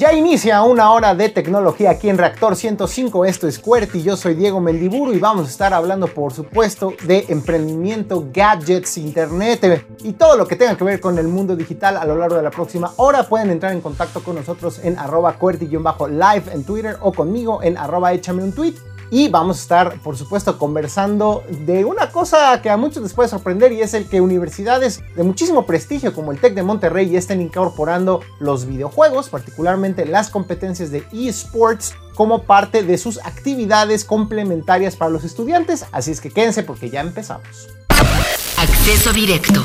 Ya inicia una hora de tecnología aquí en Reactor 105. Esto es QWERTY. Yo soy Diego Mendiburu y vamos a estar hablando, por supuesto, de emprendimiento, gadgets, internet y todo lo que tenga que ver con el mundo digital a lo largo de la próxima hora. Pueden entrar en contacto con nosotros en arroba QWERTY-live en Twitter o conmigo en arroba échame un tweet. Y vamos a estar, por supuesto, conversando de una cosa que a muchos les puede sorprender y es el que universidades de muchísimo prestigio como el TEC de Monterrey estén incorporando los videojuegos, particularmente las competencias de eSports, como parte de sus actividades complementarias para los estudiantes. Así es que quédense porque ya empezamos. Acceso directo.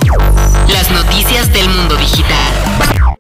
Las noticias del mundo digital.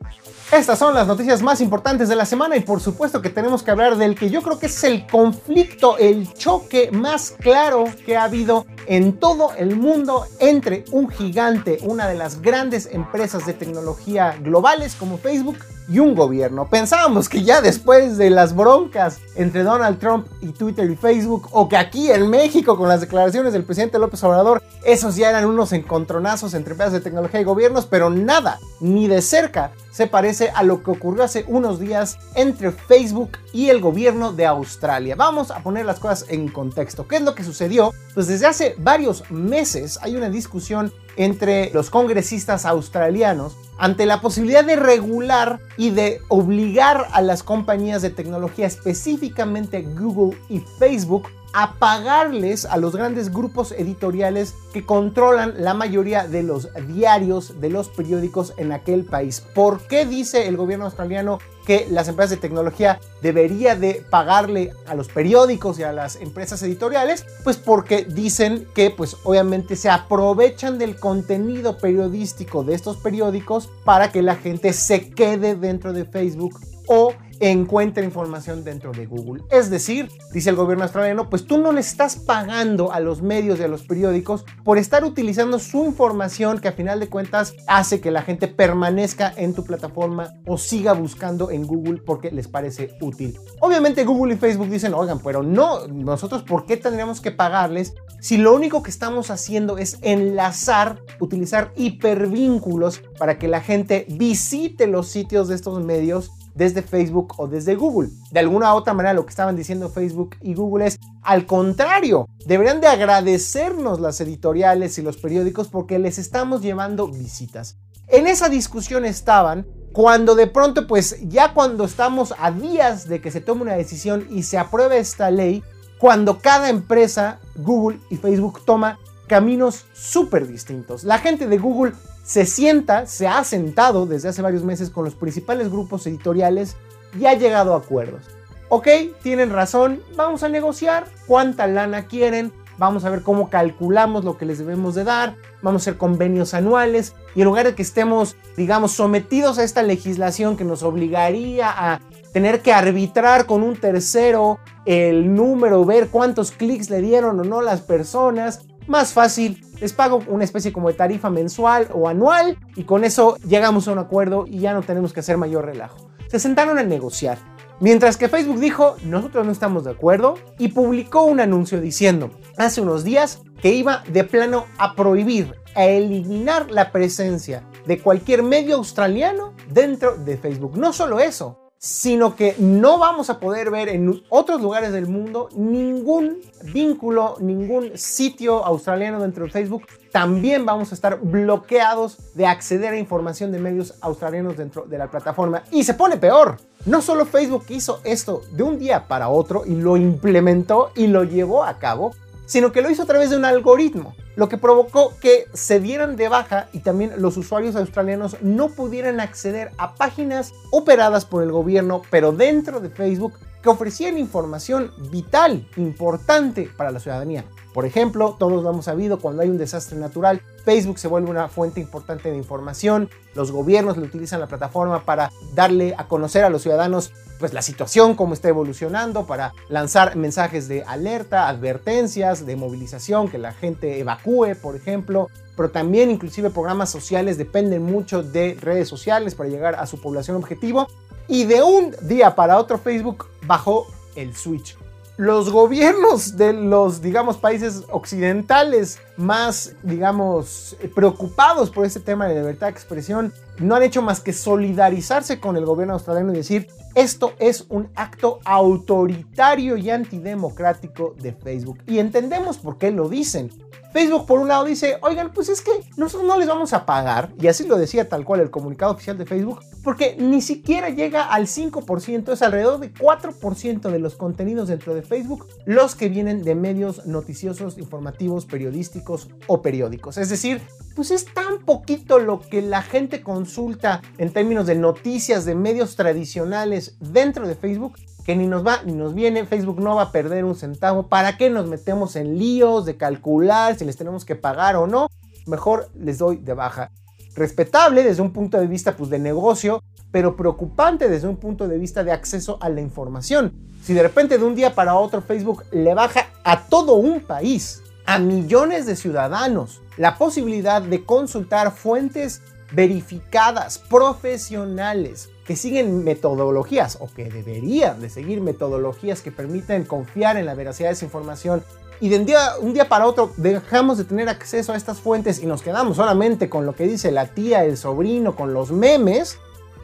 Estas son las noticias más importantes de la semana y por supuesto que tenemos que hablar del que yo creo que es el conflicto, el choque más claro que ha habido en todo el mundo entre un gigante, una de las grandes empresas de tecnología globales como Facebook y un gobierno. Pensábamos que ya después de las broncas entre Donald Trump y Twitter y Facebook, o que aquí en México con las declaraciones del presidente López Obrador, esos ya eran unos encontronazos entre empresas de tecnología y gobiernos, pero nada, ni de cerca, se parece a lo que ocurrió hace unos días entre Facebook y el gobierno de Australia. Vamos a poner las cosas en contexto. ¿Qué es lo que sucedió? Pues desde hace varios meses hay una discusión entre los congresistas australianos ante la posibilidad de regular y de obligar a las compañías de tecnología, específicamente Google y Facebook, a pagarles a los grandes grupos editoriales que controlan la mayoría de los diarios, de los periódicos en aquel país. ¿Por qué dice el gobierno australiano que las empresas de tecnología debería de pagarle a los periódicos y a las empresas editoriales? Pues porque dicen que pues obviamente se aprovechan del contenido periodístico de estos periódicos para que la gente se quede dentro de Facebook o encuentra información dentro de Google. Es decir, dice el gobierno australiano, pues tú no le estás pagando a los medios y a los periódicos por estar utilizando su información que a final de cuentas hace que la gente permanezca en tu plataforma o siga buscando en Google porque les parece útil. Obviamente Google y Facebook dicen, oigan, pero no, nosotros ¿por qué tendríamos que pagarles si lo único que estamos haciendo es enlazar, utilizar hipervínculos para que la gente visite los sitios de estos medios desde Facebook o desde Google. De alguna u otra manera lo que estaban diciendo Facebook y Google es al contrario, deberían de agradecernos las editoriales y los periódicos porque les estamos llevando visitas. En esa discusión estaban cuando de pronto pues ya cuando estamos a días de que se tome una decisión y se apruebe esta ley, cuando cada empresa, Google y Facebook, toma caminos súper distintos. La gente de Google se sienta, se ha sentado desde hace varios meses con los principales grupos editoriales y ha llegado a acuerdos. Ok, tienen razón, vamos a negociar cuánta lana quieren, vamos a ver cómo calculamos lo que les debemos de dar, vamos a hacer convenios anuales y en lugar de que estemos, digamos, sometidos a esta legislación que nos obligaría a tener que arbitrar con un tercero el número, ver cuántos clics le dieron o no las personas, más fácil, les pago una especie como de tarifa mensual o anual y con eso llegamos a un acuerdo y ya no tenemos que hacer mayor relajo. Se sentaron a negociar. Mientras que Facebook dijo, nosotros no estamos de acuerdo y publicó un anuncio diciendo hace unos días que iba de plano a prohibir, a eliminar la presencia de cualquier medio australiano dentro de Facebook. No solo eso, sino que no vamos a poder ver en otros lugares del mundo ningún vínculo, ningún sitio australiano dentro de Facebook. También vamos a estar bloqueados de acceder a información de medios australianos dentro de la plataforma. Y se pone peor. No solo Facebook hizo esto de un día para otro y lo implementó y lo llevó a cabo, sino que lo hizo a través de un algoritmo, lo que provocó que se dieran de baja y también los usuarios australianos no pudieran acceder a páginas operadas por el gobierno, pero dentro de Facebook, que ofrecían información vital, importante para la ciudadanía. Por ejemplo, todos lo hemos sabido cuando hay un desastre natural Facebook se vuelve una fuente importante de información, los gobiernos le utilizan la plataforma para darle a conocer a los ciudadanos pues la situación, cómo está evolucionando, para lanzar mensajes de alerta, advertencias, de movilización, que la gente evacúe, por ejemplo, pero también inclusive programas sociales dependen mucho de redes sociales para llegar a su población objetivo. Y de un día para otro Facebook bajó el switch los gobiernos de los, digamos, países occidentales más, digamos, preocupados por este tema de libertad de expresión, no han hecho más que solidarizarse con el gobierno australiano y decir, esto es un acto autoritario y antidemocrático de Facebook. Y entendemos por qué lo dicen. Facebook por un lado dice, oigan, pues es que nosotros no les vamos a pagar, y así lo decía tal cual el comunicado oficial de Facebook, porque ni siquiera llega al 5%, es alrededor de 4% de los contenidos dentro de Facebook los que vienen de medios noticiosos, informativos, periodísticos o periódicos. Es decir, pues es tan poquito lo que la gente consulta en términos de noticias de medios tradicionales dentro de Facebook que ni nos va ni nos viene, Facebook no va a perder un centavo, ¿para qué nos metemos en líos de calcular si les tenemos que pagar o no? Mejor les doy de baja. Respetable desde un punto de vista pues, de negocio, pero preocupante desde un punto de vista de acceso a la información. Si de repente de un día para otro Facebook le baja a todo un país, a millones de ciudadanos, la posibilidad de consultar fuentes verificadas, profesionales, que siguen metodologías o que deberían de seguir metodologías que permiten confiar en la veracidad de esa información. Y de un día, un día para otro dejamos de tener acceso a estas fuentes y nos quedamos solamente con lo que dice la tía, el sobrino, con los memes,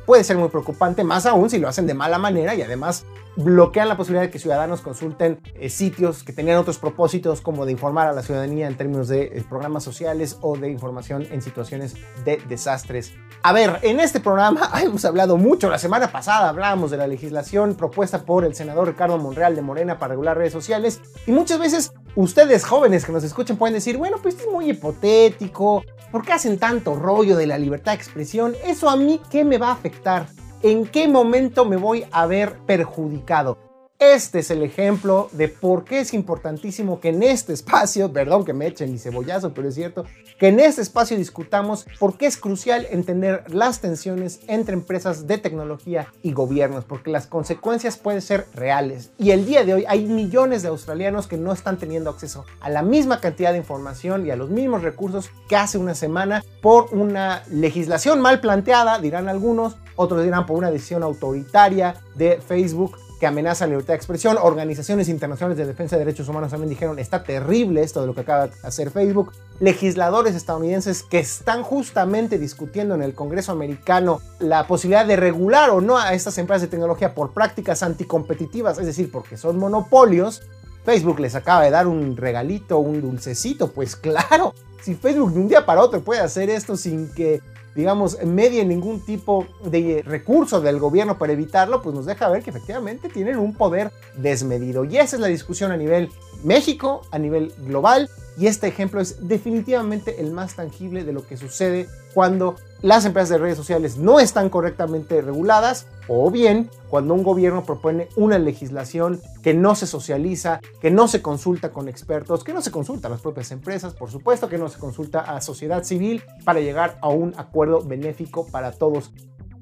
puede ser muy preocupante, más aún si lo hacen de mala manera y además bloquean la posibilidad de que ciudadanos consulten eh, sitios que tenían otros propósitos como de informar a la ciudadanía en términos de eh, programas sociales o de información en situaciones de desastres. A ver, en este programa hemos hablado mucho, la semana pasada hablábamos de la legislación propuesta por el senador Ricardo Monreal de Morena para regular redes sociales y muchas veces ustedes jóvenes que nos escuchen pueden decir, bueno, pues es muy hipotético, ¿por qué hacen tanto rollo de la libertad de expresión? ¿Eso a mí qué me va a afectar? ¿En qué momento me voy a ver perjudicado? Este es el ejemplo de por qué es importantísimo que en este espacio, perdón que me echen mi cebollazo, pero es cierto, que en este espacio discutamos por qué es crucial entender las tensiones entre empresas de tecnología y gobiernos, porque las consecuencias pueden ser reales. Y el día de hoy hay millones de australianos que no están teniendo acceso a la misma cantidad de información y a los mismos recursos que hace una semana por una legislación mal planteada, dirán algunos, otros dirán por una decisión autoritaria de Facebook que amenaza la libertad de expresión. Organizaciones internacionales de defensa de derechos humanos también dijeron, está terrible esto de lo que acaba de hacer Facebook. Legisladores estadounidenses que están justamente discutiendo en el Congreso americano la posibilidad de regular o no a estas empresas de tecnología por prácticas anticompetitivas, es decir, porque son monopolios. Facebook les acaba de dar un regalito, un dulcecito, pues claro, si Facebook de un día para otro puede hacer esto sin que digamos, medie ningún tipo de recurso del gobierno para evitarlo, pues nos deja ver que efectivamente tienen un poder desmedido. Y esa es la discusión a nivel México, a nivel global, y este ejemplo es definitivamente el más tangible de lo que sucede cuando las empresas de redes sociales no están correctamente reguladas o bien cuando un gobierno propone una legislación que no se socializa, que no se consulta con expertos, que no se consulta a las propias empresas, por supuesto, que no se consulta a sociedad civil para llegar a un acuerdo benéfico para todos.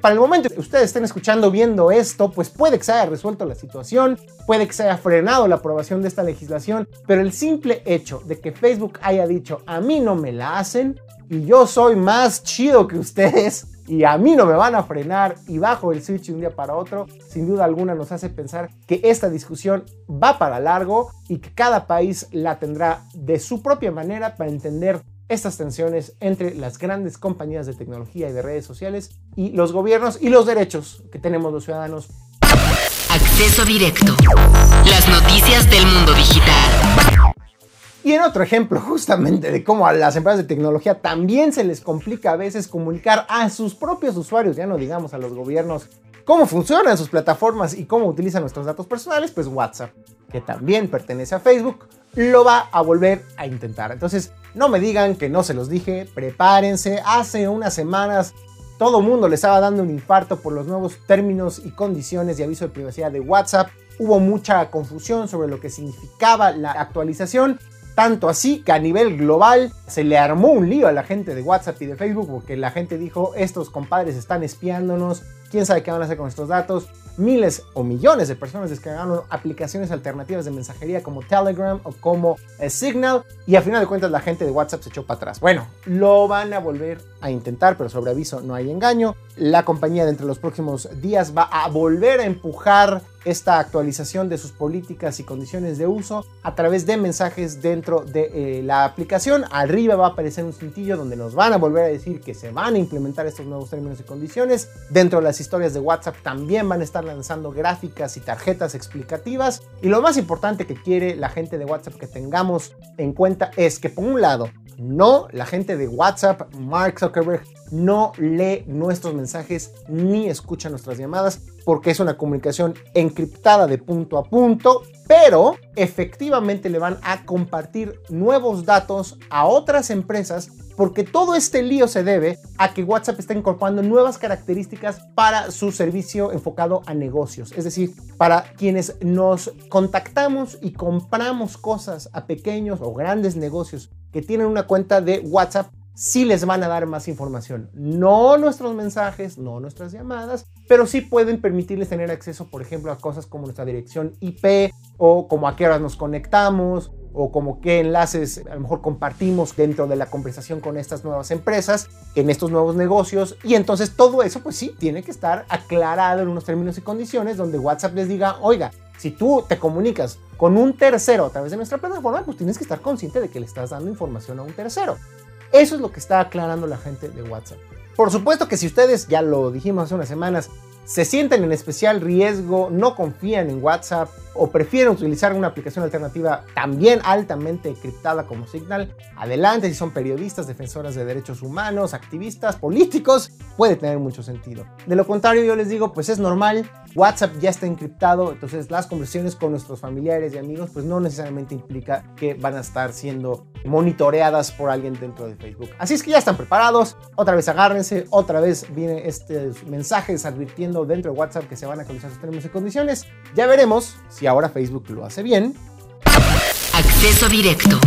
Para el momento que ustedes estén escuchando, viendo esto, pues puede que se haya resuelto la situación, puede que se haya frenado la aprobación de esta legislación, pero el simple hecho de que Facebook haya dicho a mí no me la hacen y yo soy más chido que ustedes y a mí no me van a frenar y bajo el switch de un día para otro, sin duda alguna nos hace pensar que esta discusión va para largo y que cada país la tendrá de su propia manera para entender estas tensiones entre las grandes compañías de tecnología y de redes sociales y los gobiernos y los derechos que tenemos los ciudadanos. Acceso directo. Las noticias del mundo digital. Y en otro ejemplo justamente de cómo a las empresas de tecnología también se les complica a veces comunicar a sus propios usuarios, ya no digamos a los gobiernos, cómo funcionan sus plataformas y cómo utilizan nuestros datos personales, pues WhatsApp, que también pertenece a Facebook, lo va a volver a intentar. Entonces, no me digan que no se los dije, prepárense. Hace unas semanas todo mundo le estaba dando un infarto por los nuevos términos y condiciones de aviso de privacidad de WhatsApp. Hubo mucha confusión sobre lo que significaba la actualización. Tanto así que a nivel global se le armó un lío a la gente de WhatsApp y de Facebook porque la gente dijo, estos compadres están espiándonos, quién sabe qué van a hacer con estos datos. Miles o millones de personas descargaron aplicaciones alternativas de mensajería como Telegram o como eh, Signal y a final de cuentas la gente de WhatsApp se echó para atrás. Bueno, lo van a volver a intentar, pero sobre aviso no hay engaño. La compañía de entre los próximos días va a volver a empujar esta actualización de sus políticas y condiciones de uso a través de mensajes dentro de eh, la aplicación. Arriba va a aparecer un cintillo donde nos van a volver a decir que se van a implementar estos nuevos términos y condiciones. Dentro de las historias de WhatsApp también van a estar lanzando gráficas y tarjetas explicativas. Y lo más importante que quiere la gente de WhatsApp que tengamos en cuenta es que por un lado no, la gente de WhatsApp, Mark Zuckerberg, no lee nuestros mensajes ni escucha nuestras llamadas porque es una comunicación encriptada de punto a punto, pero efectivamente le van a compartir nuevos datos a otras empresas porque todo este lío se debe a que WhatsApp está incorporando nuevas características para su servicio enfocado a negocios. Es decir, para quienes nos contactamos y compramos cosas a pequeños o grandes negocios que tienen una cuenta de WhatsApp, sí les van a dar más información. No nuestros mensajes, no nuestras llamadas, pero sí pueden permitirles tener acceso, por ejemplo, a cosas como nuestra dirección IP o como a qué horas nos conectamos o como qué enlaces a lo mejor compartimos dentro de la conversación con estas nuevas empresas, en estos nuevos negocios. Y entonces todo eso, pues sí, tiene que estar aclarado en unos términos y condiciones donde WhatsApp les diga, oiga, si tú te comunicas con un tercero a través de nuestra plataforma, pues tienes que estar consciente de que le estás dando información a un tercero. Eso es lo que está aclarando la gente de WhatsApp. Por supuesto que si ustedes, ya lo dijimos hace unas semanas, se sienten en especial riesgo, no confían en WhatsApp o prefieren utilizar una aplicación alternativa también altamente encriptada como Signal, adelante si son periodistas, defensoras de derechos humanos, activistas, políticos, puede tener mucho sentido. De lo contrario, yo les digo, pues es normal, WhatsApp ya está encriptado, entonces las conversaciones con nuestros familiares y amigos pues no necesariamente implica que van a estar siendo monitoreadas por alguien dentro de Facebook. Así es que ya están preparados, otra vez agárrense, otra vez vienen estos mensajes advirtiendo dentro de WhatsApp que se van a actualizar sus términos y condiciones. Ya veremos si ahora Facebook lo hace bien. Acceso directo.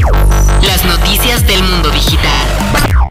Las noticias del mundo digital.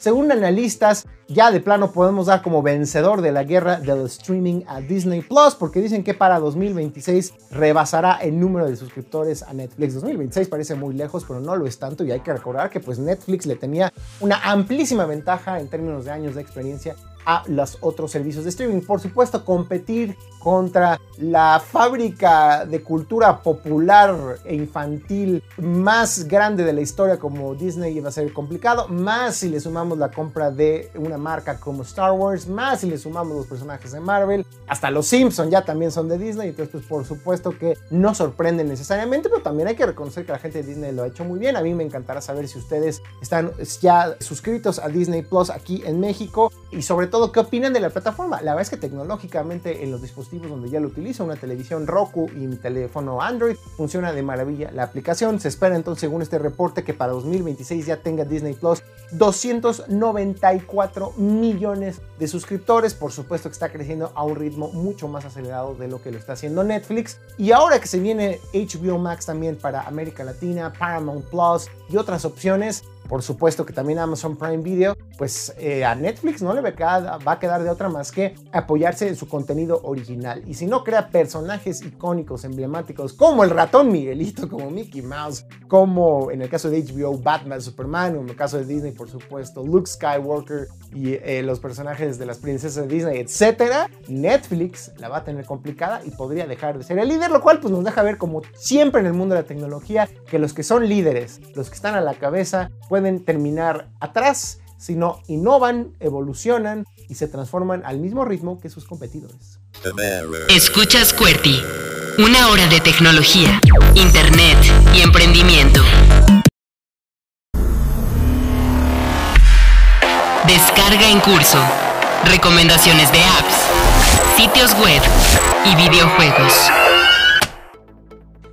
Según analistas, ya de plano podemos dar como vencedor de la guerra del streaming a Disney Plus, porque dicen que para 2026 rebasará el número de suscriptores a Netflix. 2026 parece muy lejos, pero no lo es tanto y hay que recordar que pues Netflix le tenía una amplísima ventaja en términos de años de experiencia a los otros servicios de streaming. Por supuesto, competir contra la fábrica de cultura popular e infantil más grande de la historia como Disney iba a ser complicado, más si le sumamos la compra de una marca como Star Wars, más si le sumamos los personajes de Marvel, hasta los Simpsons ya también son de Disney, entonces pues por supuesto que no sorprenden necesariamente, pero también hay que reconocer que la gente de Disney lo ha hecho muy bien. A mí me encantará saber si ustedes están ya suscritos a Disney Plus aquí en México y sobre todo qué opinan de la plataforma. La verdad es que tecnológicamente en los dispositivos donde ya lo utilizo, una televisión Roku y mi teléfono Android, funciona de maravilla la aplicación. Se espera entonces, según este reporte, que para 2026 ya tenga Disney Plus 294 millones de suscriptores. Por supuesto que está creciendo a un ritmo mucho más acelerado de lo que lo está haciendo Netflix. Y ahora que se viene HBO Max también para América Latina, Paramount Plus y otras opciones, por supuesto que también Amazon Prime Video, pues eh, a Netflix no le va a, quedar, de otra más que apoyarse en su contenido original. Y si no crea personajes icónicos, emblemáticos, como el ratón Miguelito, como Mickey Mouse, como en el caso de HBO Batman, Superman, o en el caso de Disney, por supuesto, Luke Skywalker y eh, los personajes de las princesas de Disney, etcétera, Netflix la va a tener complicada y podría dejar de ser el líder, lo cual pues nos deja ver como siempre en el mundo de la tecnología que los que son líderes, los que están a la cabeza, pueden terminar atrás si no innovan, evolucionan y se transforman al mismo ritmo que sus competidores. Escuchas QWERTY, una hora de tecnología, internet y emprendimiento. Descarga en curso, recomendaciones de apps, sitios web y videojuegos.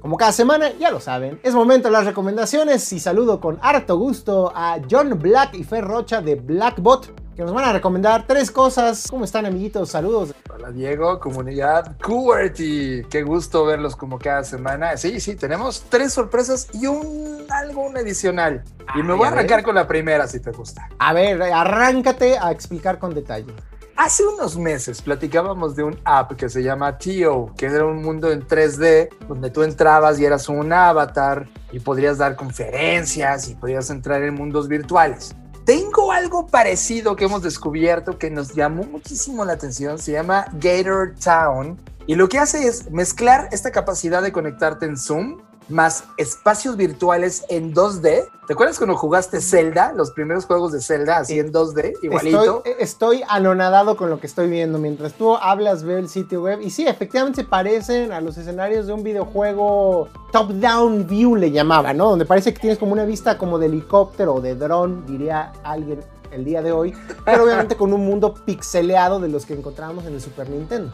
Como cada semana, ya lo saben, es momento de las recomendaciones y saludo con harto gusto a John Black y Fer Rocha de Blackbot que nos van a recomendar tres cosas. ¿Cómo están, amiguitos? Saludos. Hola, Diego, comunidad QWERTY. Qué gusto verlos como cada semana. Sí, sí, tenemos tres sorpresas y un algo un adicional. Y me voy a arrancar con la primera, si te gusta. A ver, arráncate a explicar con detalle. Hace unos meses platicábamos de un app que se llama Tio, que era un mundo en 3D donde tú entrabas y eras un avatar y podrías dar conferencias y podrías entrar en mundos virtuales. Tengo algo parecido que hemos descubierto que nos llamó muchísimo la atención, se llama Gator Town y lo que hace es mezclar esta capacidad de conectarte en Zoom más espacios virtuales en 2D. ¿Te acuerdas cuando jugaste Zelda, los primeros juegos de Zelda así en 2D, igualito? Estoy, estoy, anonadado con lo que estoy viendo. Mientras tú hablas, veo el sitio web. Y sí, efectivamente se parecen a los escenarios de un videojuego top-down view, le llamaba, ¿no? Donde parece que tienes como una vista como de helicóptero o de dron, diría alguien el día de hoy. Pero obviamente con un mundo pixeleado de los que encontramos en el Super Nintendo.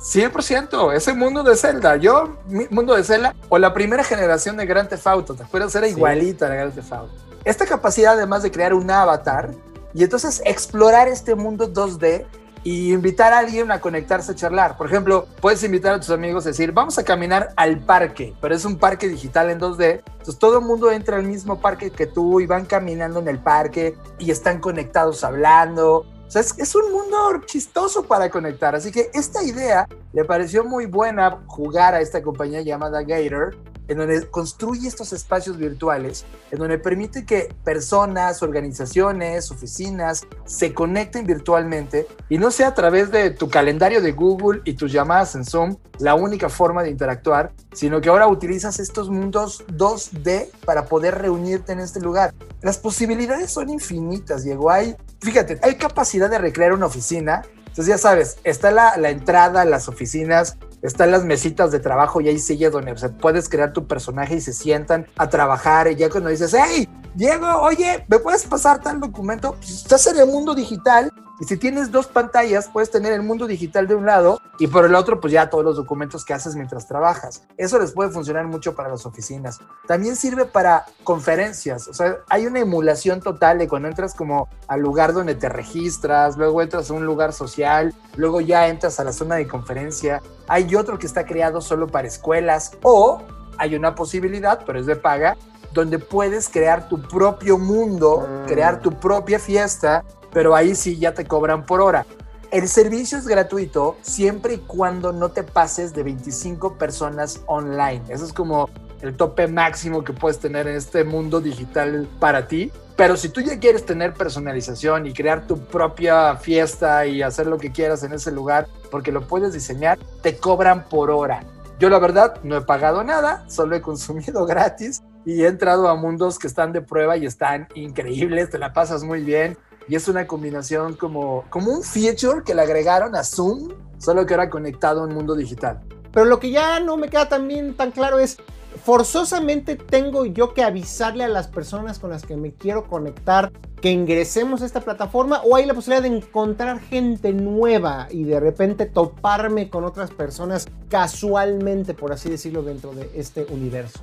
100%, ese mundo de Zelda. Yo, mundo de Zelda, o la primera generación de Grand Theft Auto, ¿te acuerdas? Era igualita a Grand Theft Auto. Esta capacidad, además de crear un avatar y entonces explorar este mundo 2D y invitar a alguien a conectarse a charlar. Por ejemplo, puedes invitar a tus amigos a decir, vamos a caminar al parque, pero es un parque digital en 2D. Entonces todo el mundo entra al mismo parque que tú y van caminando en el parque y están conectados hablando o sea, es, un mundo chistoso para conectar. Así que esta idea le pareció muy buena jugar a esta compañía llamada Gator en donde construye estos espacios virtuales, en donde permite que personas, organizaciones, oficinas se conecten virtualmente y no sea a través de tu calendario de Google y tus llamadas en Zoom la única forma de interactuar, sino que ahora utilizas estos mundos 2D para poder reunirte en este lugar. Las posibilidades son infinitas, Diego. Hay, fíjate, hay capacidad de recrear una oficina. Entonces ya sabes, está la, la entrada las oficinas están las mesitas de trabajo y hay sillas donde puedes crear tu personaje y se sientan a trabajar y ya cuando dices, hey, Diego, oye, ¿me puedes pasar tal documento? Pues estás en el mundo digital y si tienes dos pantallas, puedes tener el mundo digital de un lado y por el otro, pues ya todos los documentos que haces mientras trabajas. Eso les puede funcionar mucho para las oficinas. También sirve para conferencias. O sea, hay una emulación total de cuando entras como al lugar donde te registras, luego entras a un lugar social, luego ya entras a la zona de conferencia. Hay otro que está creado solo para escuelas o hay una posibilidad, pero es de paga, donde puedes crear tu propio mundo, mm. crear tu propia fiesta pero ahí sí ya te cobran por hora. El servicio es gratuito siempre y cuando no te pases de 25 personas online. Eso es como el tope máximo que puedes tener en este mundo digital para ti. Pero si tú ya quieres tener personalización y crear tu propia fiesta y hacer lo que quieras en ese lugar, porque lo puedes diseñar, te cobran por hora. Yo la verdad no he pagado nada, solo he consumido gratis y he entrado a mundos que están de prueba y están increíbles, te la pasas muy bien y es una combinación como, como un feature que le agregaron a Zoom, solo que era conectado a un mundo digital. Pero lo que ya no me queda también tan claro es, forzosamente tengo yo que avisarle a las personas con las que me quiero conectar que ingresemos a esta plataforma o hay la posibilidad de encontrar gente nueva y de repente toparme con otras personas casualmente, por así decirlo, dentro de este universo.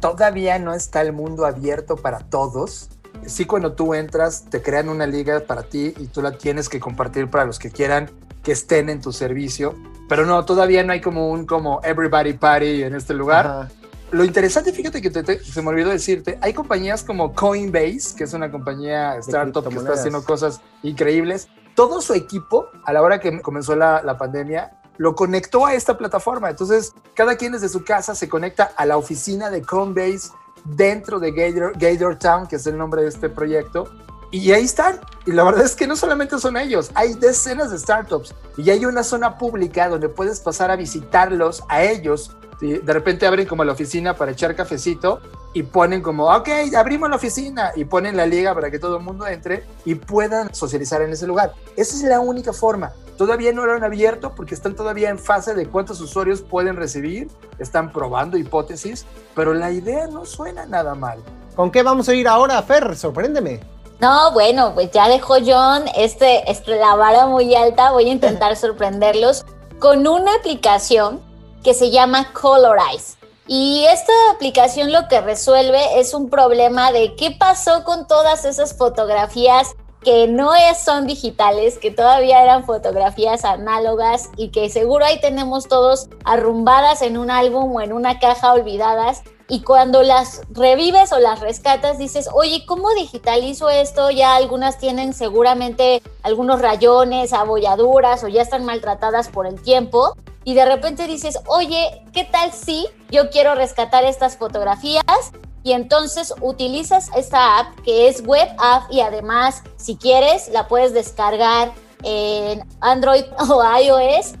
Todavía no está el mundo abierto para todos sí cuando tú entras te crean una liga para ti y tú la tienes que compartir para los que quieran que estén en tu servicio. Pero no, todavía no hay como un como everybody party en este lugar. Lo interesante, fíjate que se me olvidó decirte, hay compañías como Coinbase, que es una compañía startup que está haciendo cosas increíbles. Todo su equipo, a la hora que comenzó la, la pandemia, lo conectó a esta plataforma. Entonces, cada quien desde su casa se conecta a la oficina de Coinbase dentro de Gator, Town, que es el nombre de este proyecto. Y ahí están. Y la verdad es que no solamente son ellos, hay decenas de startups. Y hay una zona pública donde puedes pasar a visitarlos, a ellos. De repente abren como la oficina para echar cafecito y ponen como, ok, abrimos la oficina y ponen la liga para que todo el mundo entre y puedan socializar en ese lugar. Esa es la única forma. Todavía no lo han abierto porque están todavía en fase de cuántos usuarios pueden recibir, están probando hipótesis, pero la idea no suena nada mal. ¿Con qué vamos a ir ahora, Fer? Sorpréndeme. No, bueno, pues ya dejó John este, este, la vara muy alta. Voy a intentar sorprenderlos con una aplicación que se llama Colorize. Y esta aplicación lo que resuelve es un problema de qué pasó con todas esas fotografías que no es, son digitales, que todavía eran fotografías análogas y que seguro ahí tenemos todos arrumbadas en un álbum o en una caja olvidadas. Y cuando las revives o las rescatas, dices, oye, ¿cómo digitalizo esto? Ya algunas tienen seguramente algunos rayones, abolladuras o ya están maltratadas por el tiempo. Y de repente dices, oye, ¿qué tal si yo quiero rescatar estas fotografías? Y entonces utilizas esta app que es web app y además si quieres la puedes descargar en Android o iOS.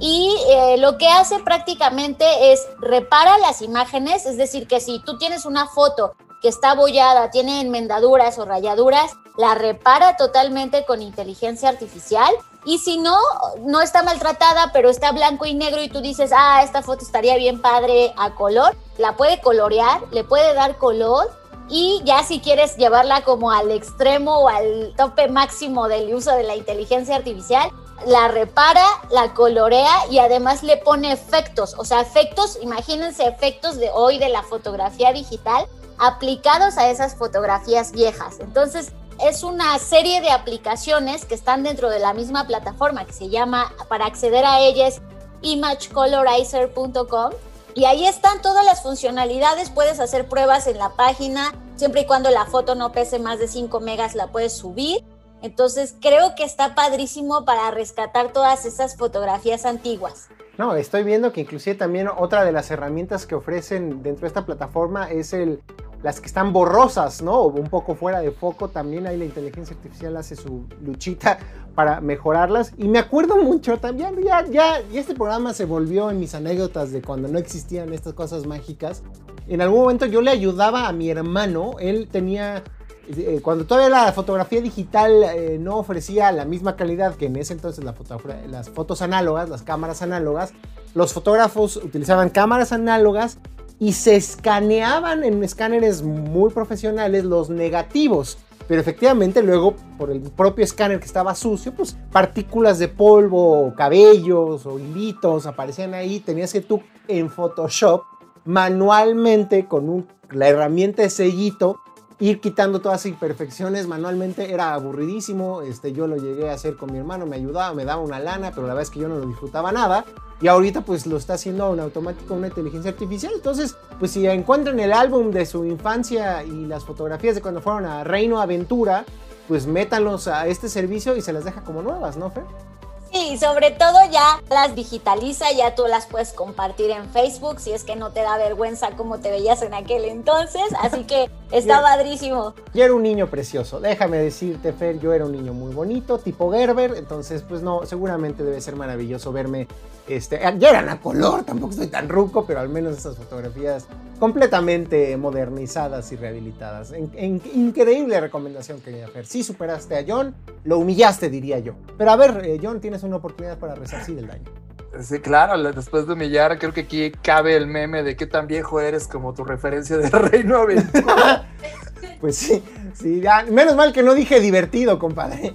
Y eh, lo que hace prácticamente es repara las imágenes, es decir, que si tú tienes una foto que está abollada, tiene enmendaduras o rayaduras, la repara totalmente con inteligencia artificial y si no, no está maltratada, pero está blanco y negro y tú dices, ah, esta foto estaría bien padre a color, la puede colorear, le puede dar color y ya si quieres llevarla como al extremo o al tope máximo del uso de la inteligencia artificial, la repara, la colorea y además le pone efectos, o sea, efectos, imagínense efectos de hoy de la fotografía digital aplicados a esas fotografías viejas. Entonces, es una serie de aplicaciones que están dentro de la misma plataforma que se llama, para acceder a ellas, imagecolorizer.com. Y ahí están todas las funcionalidades, puedes hacer pruebas en la página, siempre y cuando la foto no pese más de 5 megas la puedes subir. Entonces creo que está padrísimo para rescatar todas esas fotografías antiguas. No, estoy viendo que inclusive también otra de las herramientas que ofrecen dentro de esta plataforma es el las que están borrosas, ¿no? O un poco fuera de foco, también ahí la inteligencia artificial hace su luchita para mejorarlas. Y me acuerdo mucho también, ya, ya, y este programa se volvió en mis anécdotas de cuando no existían estas cosas mágicas. En algún momento yo le ayudaba a mi hermano, él tenía eh, cuando todavía la fotografía digital eh, no ofrecía la misma calidad que en ese entonces la las fotos análogas, las cámaras análogas, los fotógrafos utilizaban cámaras análogas y se escaneaban en escáneres muy profesionales los negativos. Pero efectivamente luego, por el propio escáner que estaba sucio, pues partículas de polvo, cabellos o hilitos aparecían ahí. Tenías que tú en Photoshop manualmente con la herramienta de sellito ir quitando todas las imperfecciones manualmente era aburridísimo. Este, yo lo llegué a hacer con mi hermano, me ayudaba, me daba una lana, pero la verdad es que yo no lo disfrutaba nada. Y ahorita pues lo está haciendo en automático una inteligencia artificial. Entonces, pues si encuentran el álbum de su infancia y las fotografías de cuando fueron a Reino Aventura, pues métanlos a este servicio y se las deja como nuevas, ¿no, Fer? Sí, sobre todo ya las digitaliza, ya tú las puedes compartir en Facebook si es que no te da vergüenza como te veías en aquel entonces, así que está padrísimo. Yo era un niño precioso, déjame decirte Fer, yo era un niño muy bonito, tipo Gerber, entonces pues no, seguramente debe ser maravilloso verme este, ya eran a color, tampoco estoy tan ruco, pero al menos esas fotografías completamente modernizadas y rehabilitadas. increíble recomendación, quería hacer. Si superaste a John, lo humillaste, diría yo. Pero a ver, eh, John, tienes una oportunidad para resarcir el daño. Sí, claro, después de humillar, creo que aquí cabe el meme de qué tan viejo eres como tu referencia de Reino Aventura. Pues sí, sí, menos mal que no dije divertido, compadre.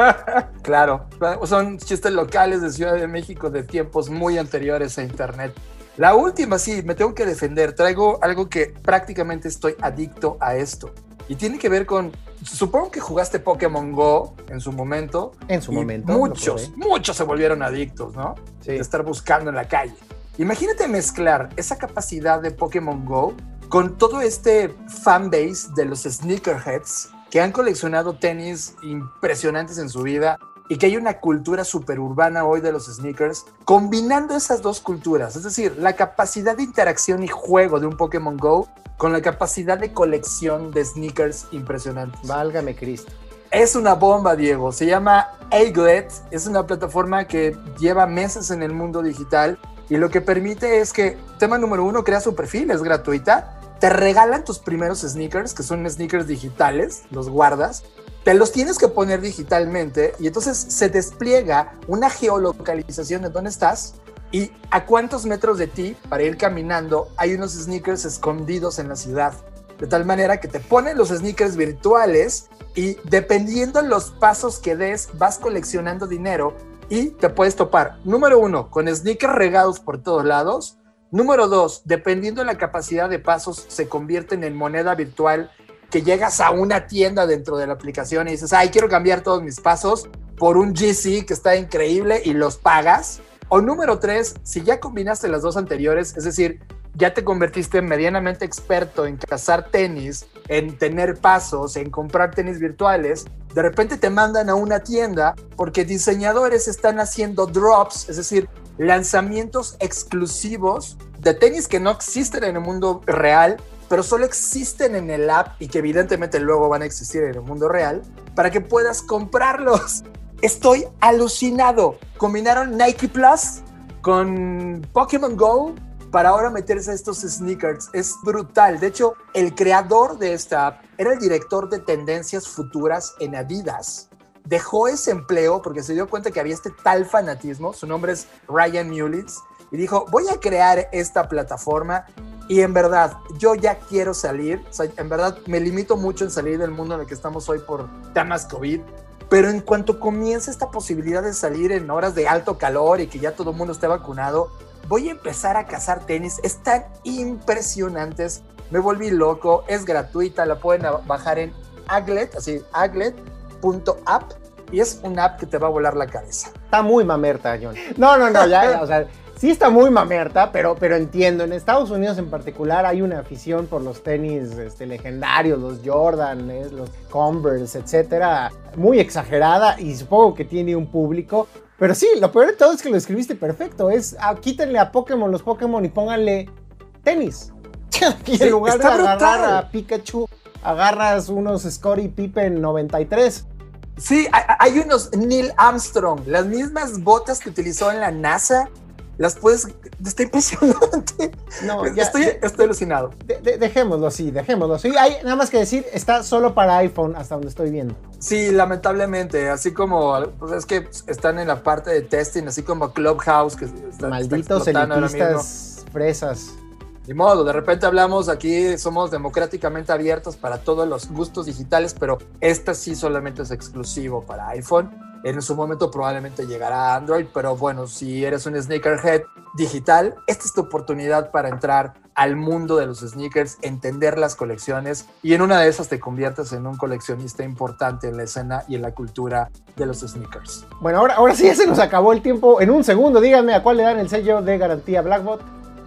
claro, son chistes locales de Ciudad de México de tiempos muy anteriores a Internet. La última, sí, me tengo que defender. Traigo algo que prácticamente estoy adicto a esto. Y tiene que ver con, supongo que jugaste Pokémon Go en su momento. En su momento. Muchos, muchos se volvieron adictos, ¿no? Sí. De estar buscando en la calle. Imagínate mezclar esa capacidad de Pokémon Go con todo este fanbase de los sneakerheads que han coleccionado tenis impresionantes en su vida y que hay una cultura superurbana hoy de los sneakers, combinando esas dos culturas, es decir, la capacidad de interacción y juego de un Pokémon Go con la capacidad de colección de sneakers impresionantes. Válgame Cristo. Es una bomba, Diego. Se llama Aglet. Es una plataforma que lleva meses en el mundo digital y lo que permite es que, tema número uno, crea su perfil, es gratuita te regalan tus primeros sneakers, que son sneakers digitales, los guardas, los tienes que poner digitalmente y entonces se despliega una geolocalización de dónde estás y a cuántos metros de ti para ir caminando hay unos sneakers escondidos en la ciudad. De tal manera que te ponen los sneakers virtuales y dependiendo los pasos que des vas coleccionando dinero y te puedes topar, número uno, con sneakers regados por todos lados Número dos, dependiendo de la capacidad de pasos, se convierten en moneda virtual que llegas a una tienda dentro de la aplicación y dices, ay, quiero cambiar todos mis pasos por un GC que está increíble y los pagas. O número tres, si ya combinaste las dos anteriores, es decir, ya te convertiste medianamente experto en cazar tenis, en tener pasos, en comprar tenis virtuales, de repente te mandan a una tienda porque diseñadores están haciendo drops, es decir, lanzamientos exclusivos de tenis que no existen en el mundo real, pero solo existen en el app y que evidentemente luego van a existir en el mundo real, para que puedas comprarlos. Estoy alucinado. Combinaron Nike Plus con Pokémon Go para ahora meterse a estos sneakers. Es brutal. De hecho, el creador de esta app era el director de tendencias futuras en Adidas. Dejó ese empleo porque se dio cuenta que había este tal fanatismo. Su nombre es Ryan Mulitz. Y dijo, voy a crear esta plataforma y en verdad, yo ya quiero salir. O sea, en verdad, me limito mucho en salir del mundo en el que estamos hoy por temas COVID. Pero en cuanto comience esta posibilidad de salir en horas de alto calor y que ya todo el mundo esté vacunado, voy a empezar a cazar tenis. Están impresionantes. Me volví loco. Es gratuita. La pueden bajar en Aglet, así, aglet.app. Y es una app que te va a volar la cabeza. Está muy mamerta, John. No, no, no, ya, ya o sea, sí está muy mamerta, pero, pero entiendo. En Estados Unidos en particular hay una afición por los tenis este, legendarios, los Jordan, los Converse, etcétera, muy exagerada y supongo que tiene un público. Pero sí, lo peor de todo es que lo escribiste perfecto. Es ah, quítenle a Pokémon los Pokémon y pónganle tenis. y en lugar de agarrar a Pikachu, agarras unos Scottie Pippen 93. Sí, hay unos Neil Armstrong, las mismas botas que utilizó en la NASA las puedes. Está impresionante. No, ya, estoy, estoy alucinado. dejémoslo así, dejémoslo así. Hay nada más que decir, está solo para iPhone hasta donde estoy viendo. Sí, lamentablemente. Así como. Pues es que están en la parte de testing, así como Clubhouse, que está, Malditos elitistas fresas. Ni modo, de repente hablamos aquí, somos democráticamente abiertos para todos los gustos digitales, pero esta sí solamente es exclusivo para iPhone en su momento probablemente llegará a Android, pero bueno, si eres un sneakerhead digital, esta es tu oportunidad para entrar al mundo de los sneakers, entender las colecciones y en una de esas te conviertes en un coleccionista importante en la escena y en la cultura de los sneakers. Bueno, ahora, ahora sí ya se nos acabó el tiempo. En un segundo, díganme a cuál le dan el sello de garantía Blackbot.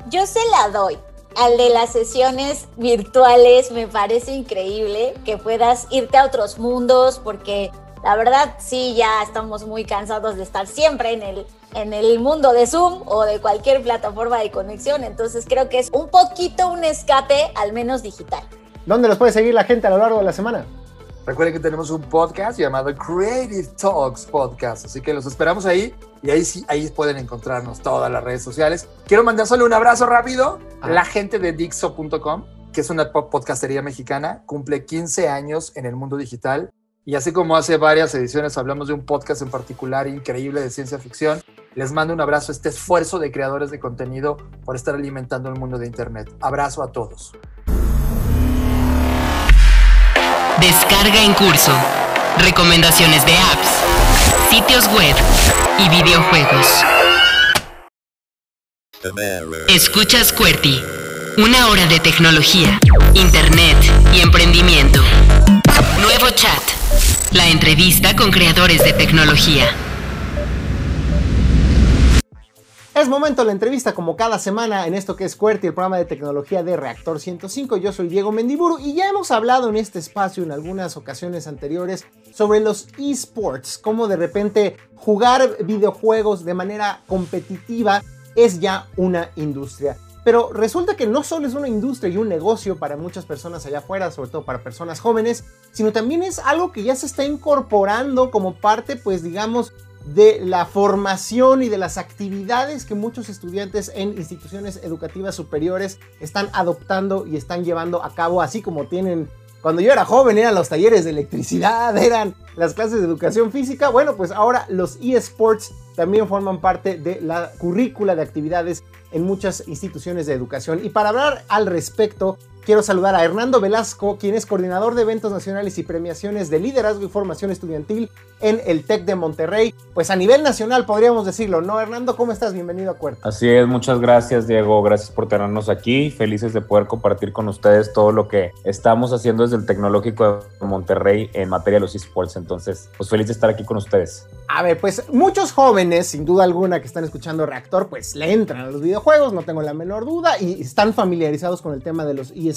Yo se la doy. Al de las sesiones virtuales me parece increíble que puedas irte a otros mundos porque la verdad, sí, ya estamos muy cansados de estar siempre en el, en el mundo de Zoom o de cualquier plataforma de conexión. Entonces creo que es un poquito un escape, al menos digital. ¿Dónde los puede seguir la gente a lo largo de la semana? Recuerden que tenemos un podcast llamado Creative Talks Podcast, así que los esperamos ahí y ahí sí, ahí pueden encontrarnos todas las redes sociales. Quiero mandar solo un abrazo rápido a la gente de Dixo.com, que es una podcastería mexicana, cumple 15 años en el mundo digital y así como hace varias ediciones hablamos de un podcast en particular increíble de ciencia ficción, les mando un abrazo a este esfuerzo de creadores de contenido por estar alimentando el mundo de Internet. Abrazo a todos. Descarga en curso. Recomendaciones de apps, sitios web y videojuegos. Escuchas QWERTY. Una hora de tecnología, internet y emprendimiento. Nuevo chat. La entrevista con creadores de tecnología. Es momento de la entrevista como cada semana en esto que es QWERTY, el programa de tecnología de Reactor 105. Yo soy Diego Mendiburu y ya hemos hablado en este espacio en algunas ocasiones anteriores sobre los esports, cómo de repente jugar videojuegos de manera competitiva es ya una industria. Pero resulta que no solo es una industria y un negocio para muchas personas allá afuera, sobre todo para personas jóvenes, sino también es algo que ya se está incorporando como parte, pues digamos, de la formación y de las actividades que muchos estudiantes en instituciones educativas superiores están adoptando y están llevando a cabo, así como tienen cuando yo era joven eran los talleres de electricidad, eran las clases de educación física. Bueno, pues ahora los eSports también forman parte de la currícula de actividades en muchas instituciones de educación. Y para hablar al respecto, quiero saludar a Hernando Velasco, quien es coordinador de eventos nacionales y premiaciones de liderazgo y formación estudiantil en el TEC de Monterrey. Pues a nivel nacional podríamos decirlo, ¿no? Hernando, ¿cómo estás? Bienvenido a Cuerpo. Así es, muchas gracias Diego, gracias por tenernos aquí, felices de poder compartir con ustedes todo lo que estamos haciendo desde el Tecnológico de Monterrey en materia de los esports. Entonces, pues feliz de estar aquí con ustedes. A ver, pues muchos jóvenes, sin duda alguna, que están escuchando Reactor, pues le entran a los videojuegos, no tengo la menor duda, y están familiarizados con el tema de los eSports.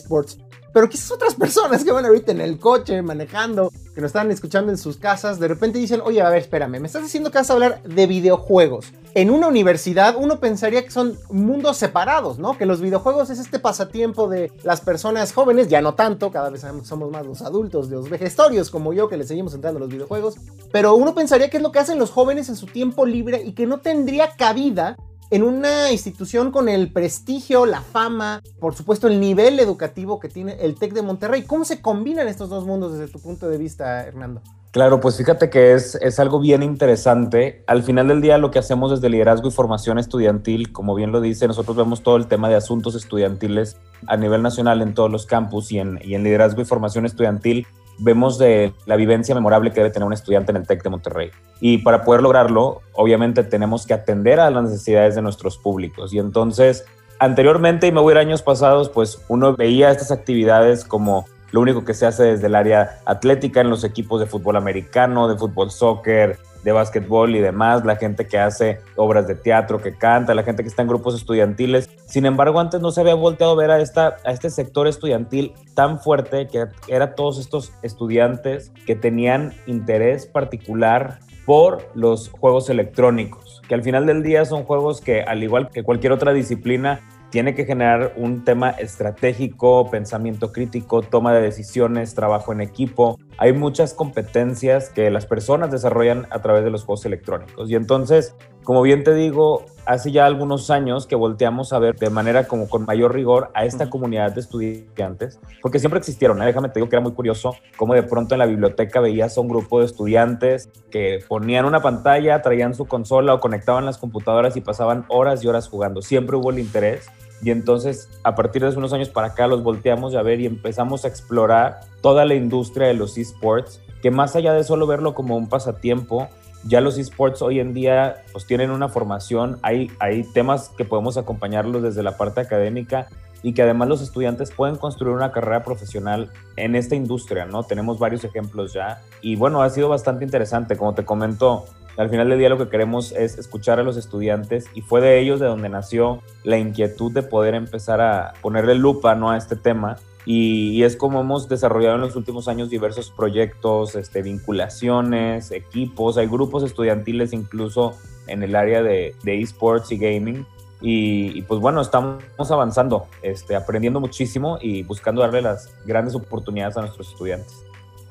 Pero quizás otras personas que van ahorita en el coche, manejando, que nos están escuchando en sus casas, de repente dicen, oye, a ver, espérame, me estás diciendo que vas a hablar de videojuegos. En una universidad uno pensaría que son mundos separados, ¿no? Que los videojuegos es este pasatiempo de las personas jóvenes, ya no tanto, cada vez somos más los adultos, los vejestorios como yo, que le seguimos entrando a los videojuegos. Pero uno pensaría que es lo que hacen los jóvenes en su tiempo libre y que no tendría cabida en una institución con el prestigio, la fama, por supuesto el nivel educativo que tiene el TEC de Monterrey. ¿Cómo se combinan estos dos mundos desde tu punto de vista, Hernando? Claro, pues fíjate que es, es algo bien interesante. Al final del día lo que hacemos desde liderazgo y formación estudiantil, como bien lo dice, nosotros vemos todo el tema de asuntos estudiantiles a nivel nacional en todos los campus y en, y en liderazgo y formación estudiantil vemos de la vivencia memorable que debe tener un estudiante en el TEC de Monterrey. Y para poder lograrlo, obviamente tenemos que atender a las necesidades de nuestros públicos. Y entonces, anteriormente, y me voy a ir años pasados, pues uno veía estas actividades como lo único que se hace desde el área atlética en los equipos de fútbol americano, de fútbol soccer, de básquetbol y demás, la gente que hace obras de teatro, que canta, la gente que está en grupos estudiantiles. Sin embargo, antes no se había volteado a ver a, esta, a este sector estudiantil tan fuerte que era todos estos estudiantes que tenían interés particular por los juegos electrónicos, que al final del día son juegos que, al igual que cualquier otra disciplina, tiene que generar un tema estratégico, pensamiento crítico, toma de decisiones, trabajo en equipo. Hay muchas competencias que las personas desarrollan a través de los juegos electrónicos. Y entonces, como bien te digo, hace ya algunos años que volteamos a ver de manera como con mayor rigor a esta comunidad de estudiantes, porque siempre existieron. ¿eh? Déjame te digo que era muy curioso cómo de pronto en la biblioteca veías a un grupo de estudiantes que ponían una pantalla, traían su consola o conectaban las computadoras y pasaban horas y horas jugando. Siempre hubo el interés y entonces, a partir de unos años para acá, los volteamos a ver y empezamos a explorar toda la industria de los esports, que más allá de solo verlo como un pasatiempo, ya los esports hoy en día pues tienen una formación, hay, hay temas que podemos acompañarlos desde la parte académica y que además los estudiantes pueden construir una carrera profesional en esta industria, ¿no? Tenemos varios ejemplos ya. Y bueno, ha sido bastante interesante, como te comento, al final del día lo que queremos es escuchar a los estudiantes y fue de ellos de donde nació la inquietud de poder empezar a ponerle lupa ¿no? a este tema. Y, es como hemos desarrollado en los últimos años diversos proyectos, este, vinculaciones, equipos, hay grupos estudiantiles incluso en el área de, esports y gaming. Y, pues bueno, estamos avanzando, este, aprendiendo muchísimo y buscando darle las grandes oportunidades a nuestros estudiantes.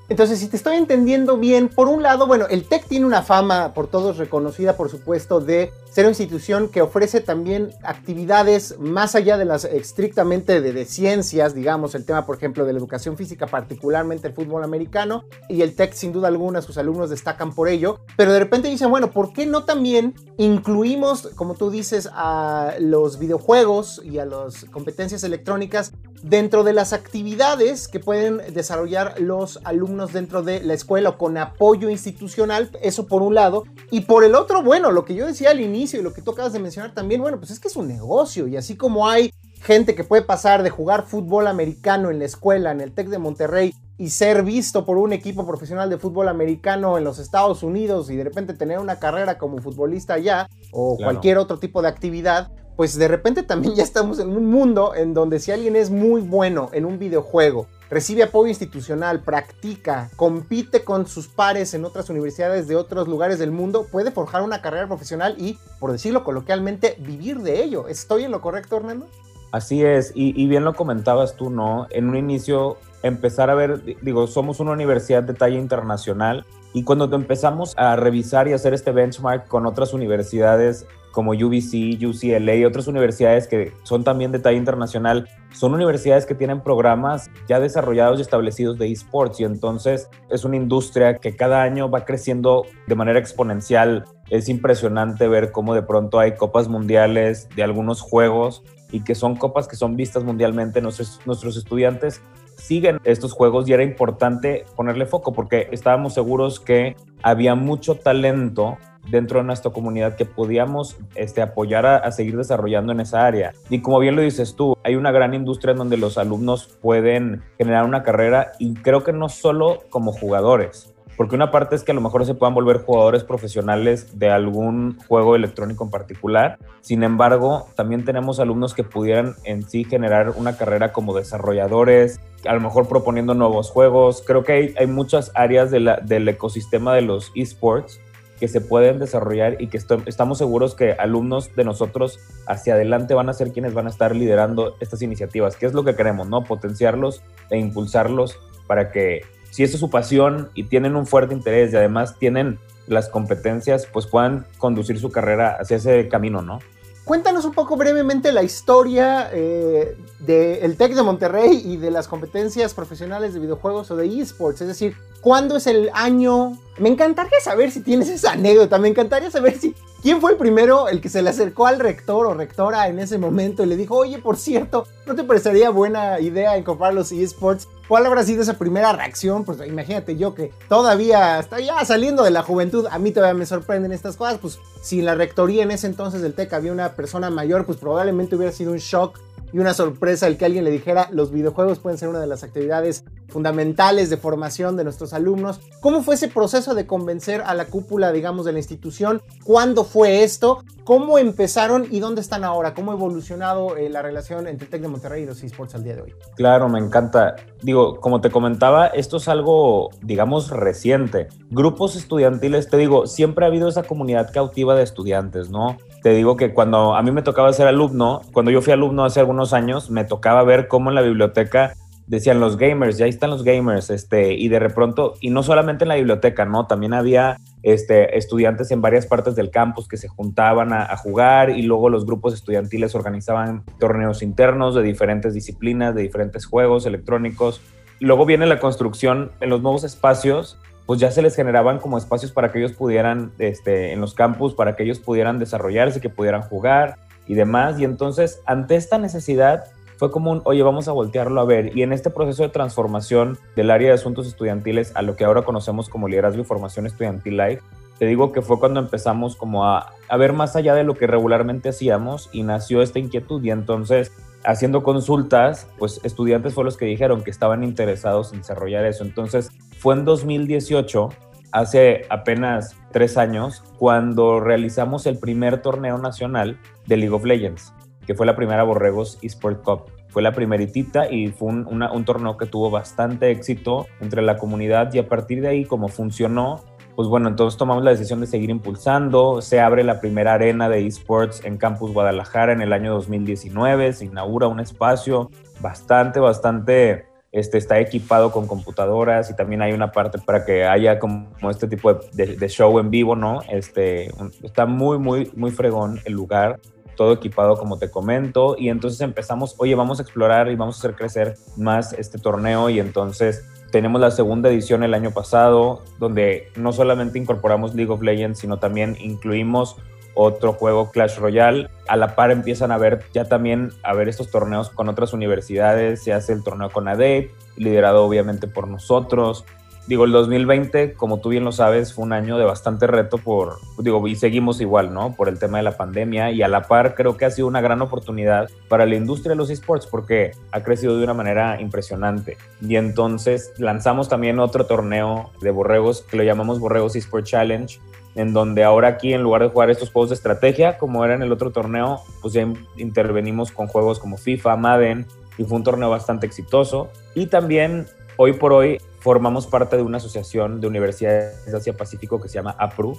Entonces, si te estoy entendiendo bien, por un lado, bueno, el TEC tiene una fama por todos reconocida, por supuesto, de ser una institución que ofrece también actividades más allá de las estrictamente de, ciencias, digamos, el tema, por ejemplo, de la educación física, particularmente el fútbol americano, y el TEC, sin duda alguna, sus alumnos destacan por ello, pero de repente dicen, bueno, ¿por qué no también incluimos, como tú dices, a los videojuegos y a las competencias electrónicas dentro de las actividades que pueden desarrollar los alumnos? Dentro de la escuela o con apoyo institucional, eso por un lado. Y por el otro, bueno, lo que yo decía al inicio y lo que tú acabas de mencionar también, bueno, pues es que es un negocio y así como hay gente que puede pasar de jugar fútbol americano en la escuela, en el TEC de Monterrey, y ser visto por un equipo profesional de fútbol americano en los Estados Unidos y de repente tener una carrera como futbolista allá o cualquier otro tipo de actividad, pues de repente también ya estamos en un mundo en donde si alguien es muy bueno en un videojuego recibe apoyo institucional, practica, compite con sus pares en otras universidades de otros lugares del mundo, puede forjar una carrera profesional y, por decirlo coloquialmente, vivir de ello. ¿Estoy en lo correcto, Hernando? Así es, y, bien lo comentabas tú, ¿no? En un inicio empezar a ver, digo, somos una universidad de talla internacional y cuando empezamos a revisar y hacer este benchmark con otras universidades como UBC, UCLA y otras universidades que son también de talla internacional, son universidades que tienen programas ya desarrollados y establecidos de esports y entonces es una industria que cada año va creciendo de manera exponencial es impresionante ver cómo de pronto hay copas mundiales de algunos juegos y que son copas que son vistas mundialmente. Nuestros, nuestros estudiantes siguen estos juegos y era importante ponerle foco porque estábamos seguros que había mucho talento dentro de nuestra comunidad que podíamos este, apoyar a, seguir desarrollando en esa área. Y como bien lo dices tú, hay una gran industria en donde los alumnos pueden generar una carrera y creo que no solo como jugadores, porque una parte es que a lo mejor se puedan volver jugadores profesionales de algún juego electrónico en particular. Sin embargo, también tenemos alumnos que pudieran en sí generar una carrera como desarrolladores, a lo mejor proponiendo nuevos juegos. Creo que hay, muchas áreas de del ecosistema de los esports que se pueden desarrollar y que estamos seguros que alumnos de nosotros hacia adelante van a ser quienes van a estar liderando estas iniciativas, que es lo que queremos, ¿no? Potenciarlos e impulsarlos para que si esa es su pasión y tienen un fuerte interés y además tienen las competencias, pues puedan conducir su carrera hacia ese camino, ¿no? Cuéntanos un poco brevemente la historia eh, del TEC de Monterrey y de las competencias profesionales de videojuegos o de esports. Es decir, ¿cuándo es el año? Me encantaría saber si tienes esa anécdota. Me encantaría saber si quién fue el primero el que se le acercó al rector o rectora en ese momento y le dijo, oye, por cierto, ¿no te parecería buena idea incorporar los esports? ¿Cuál habrá sido esa primera reacción? Pues imagínate yo que todavía está ya saliendo de la juventud, a mí todavía me sorprenden estas cosas, pues si en la rectoría en ese entonces del TEC había una persona mayor, pues probablemente hubiera sido un shock y una sorpresa el que alguien le dijera los videojuegos pueden ser una de las actividades fundamentales de formación de nuestros alumnos. ¿Cómo fue ese proceso de convencer a la cúpula, digamos, de la institución? ¿Cuándo fue esto? ¿Cómo empezaron y dónde están ahora? ¿Cómo ha evolucionado eh, la relación entre TEC de Monterrey y los esports al día de hoy? Claro, me encanta. Digo, como te comentaba, esto es algo, digamos, reciente. Grupos estudiantiles, te digo, siempre ha habido esa comunidad cautiva de estudiantes, ¿no? Te digo que cuando a mí me tocaba ser alumno, cuando yo fui alumno hace algunos años, me tocaba ver cómo en la biblioteca decían los gamers, ya están los gamers, este, y de repronto, y no solamente en la biblioteca, ¿no? También había este, estudiantes en varias partes del campus que se juntaban a, jugar y luego los grupos estudiantiles organizaban torneos internos de diferentes disciplinas, de diferentes juegos electrónicos. Luego viene la construcción en los nuevos espacios, pues ya se les generaban como espacios para que ellos pudieran, este, en los campus, para que ellos pudieran desarrollarse, que pudieran jugar y demás. Y entonces, ante esta necesidad, fue como un, oye, vamos a voltearlo a ver. Y en este proceso de transformación del área de asuntos estudiantiles a lo que ahora conocemos como liderazgo y formación estudiantil live, te digo que fue cuando empezamos como a, a ver más allá de lo que regularmente hacíamos y nació esta inquietud y entonces haciendo consultas, pues estudiantes fueron los que dijeron que estaban interesados en desarrollar eso. Entonces fue en 2018 hace apenas tres años cuando realizamos el primer torneo nacional de League of Legends que fue la primera Borregos eSport Cup. Fue la primeritita y fue un, un torneo que tuvo bastante éxito entre la comunidad y a partir de ahí, como funcionó, pues bueno, entonces tomamos la decisión de seguir impulsando. Se abre la primera arena de esports en Campus Guadalajara en el año 2019. Se inaugura un espacio bastante, bastante, este, está equipado con computadoras y también hay una parte para que haya como este tipo de, show en vivo, ¿no? Este, está muy, muy, muy fregón el lugar todo equipado como te comento y entonces empezamos, oye, vamos a explorar y vamos a hacer crecer más este torneo y entonces tenemos la segunda edición el año pasado donde no solamente incorporamos League of Legends, sino también incluimos otro juego Clash Royale. A la par empiezan a ver ya también a ver estos torneos con otras universidades, se hace el torneo con ADEP, liderado obviamente por nosotros digo, el 2020, como tú bien lo sabes, fue un año de bastante reto por, digo, y seguimos igual, ¿no? Por el tema de la pandemia y a la par creo que ha sido una gran oportunidad para la industria de los esports porque ha crecido de una manera impresionante. Y entonces lanzamos también otro torneo de borregos que lo llamamos Borregos Esports Challenge, en donde ahora aquí en lugar de jugar estos juegos de estrategia, como era en el otro torneo, pues ya intervenimos con juegos como FIFA, Madden, y fue un torneo bastante exitoso. Y también hoy por hoy formamos parte de una asociación de universidades de Asia Pacífico que se llama APRU.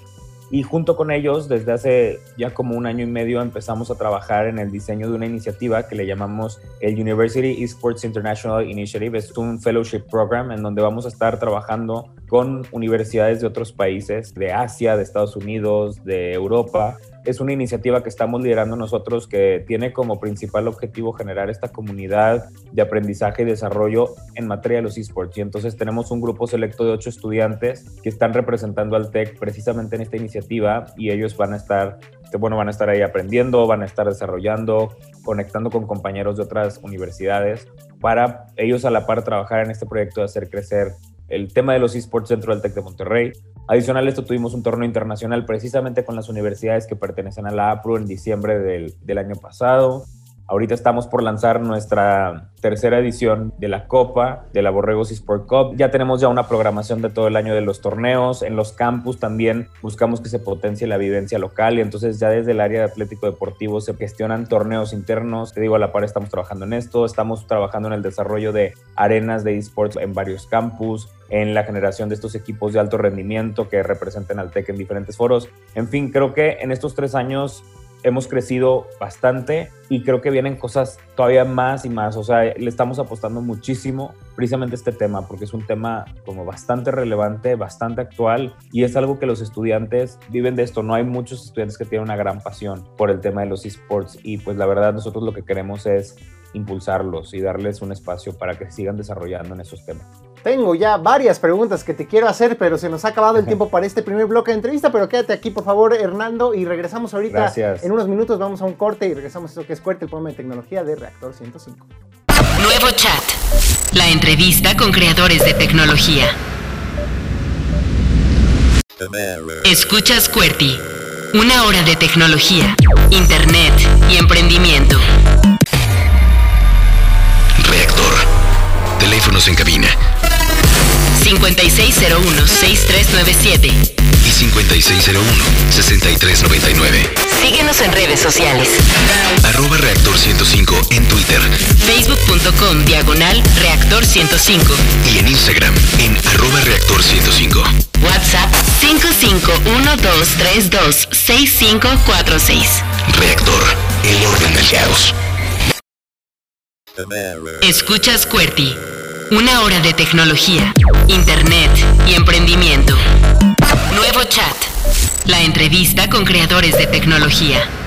Y junto con ellos, desde hace ya como un año y medio, empezamos a trabajar en el diseño de una iniciativa que le llamamos el University Esports International Initiative. Es un fellowship program en donde vamos a estar trabajando con universidades de otros países, de Asia, de Estados Unidos, de Europa, es una iniciativa que estamos liderando nosotros que tiene como principal objetivo generar esta comunidad de aprendizaje y desarrollo en materia de los esports. Y entonces tenemos un grupo selecto de ocho estudiantes que están representando al TEC precisamente en esta iniciativa y ellos van a estar, bueno, van a estar ahí aprendiendo, van a estar desarrollando, conectando con compañeros de otras universidades para ellos a la par trabajar en este proyecto de hacer crecer el tema de los esports dentro del TEC de Monterrey. Adicional a esto tuvimos un torneo internacional precisamente con las universidades que pertenecen a la APRO en diciembre del, del año pasado. Ahorita estamos por lanzar nuestra tercera edición de la Copa, de la Borregos Sport Cup. Ya tenemos ya una programación de todo el año de los torneos. En los campus también buscamos que se potencie la vivencia local y entonces ya desde el área de Atlético Deportivo se gestionan torneos internos. Te digo, a la par estamos trabajando en esto. Estamos trabajando en el desarrollo de arenas de esports en varios campus en la generación de estos equipos de alto rendimiento que representen al TEC en diferentes foros. En fin, creo que en estos tres años hemos crecido bastante y creo que vienen cosas todavía más y más. O sea, le estamos apostando muchísimo precisamente a este tema porque es un tema como bastante relevante, bastante actual y es algo que los estudiantes viven de esto. No hay muchos estudiantes que tienen una gran pasión por el tema de los esports y pues la verdad nosotros lo que queremos es impulsarlos y darles un espacio para que sigan desarrollando en esos temas. Tengo ya varias preguntas que te quiero hacer, pero se nos ha acabado el tiempo para este primer bloque de entrevista. Pero quédate aquí, por favor, Hernando, y regresamos ahorita. Gracias. En unos minutos vamos a un corte y regresamos a esto que es Cuerte, el programa de tecnología de Reactor 105. Nuevo chat. La entrevista con creadores de tecnología. Escuchas QWERTY. Una hora de tecnología, internet y emprendimiento. Teléfonos en cabina 5601-6397. y 5601-6399. Síguenos en redes sociales. Arroba Reactor 105 en Twitter Facebook.com diagonal reactor 105. y en Instagram en arroba Reactor 105. WhatsApp 5512326546. Reactor. El orden del caos. Escuchas QWERTY. Una hora de tecnología, internet y emprendimiento. Nuevo chat. La entrevista con creadores de tecnología.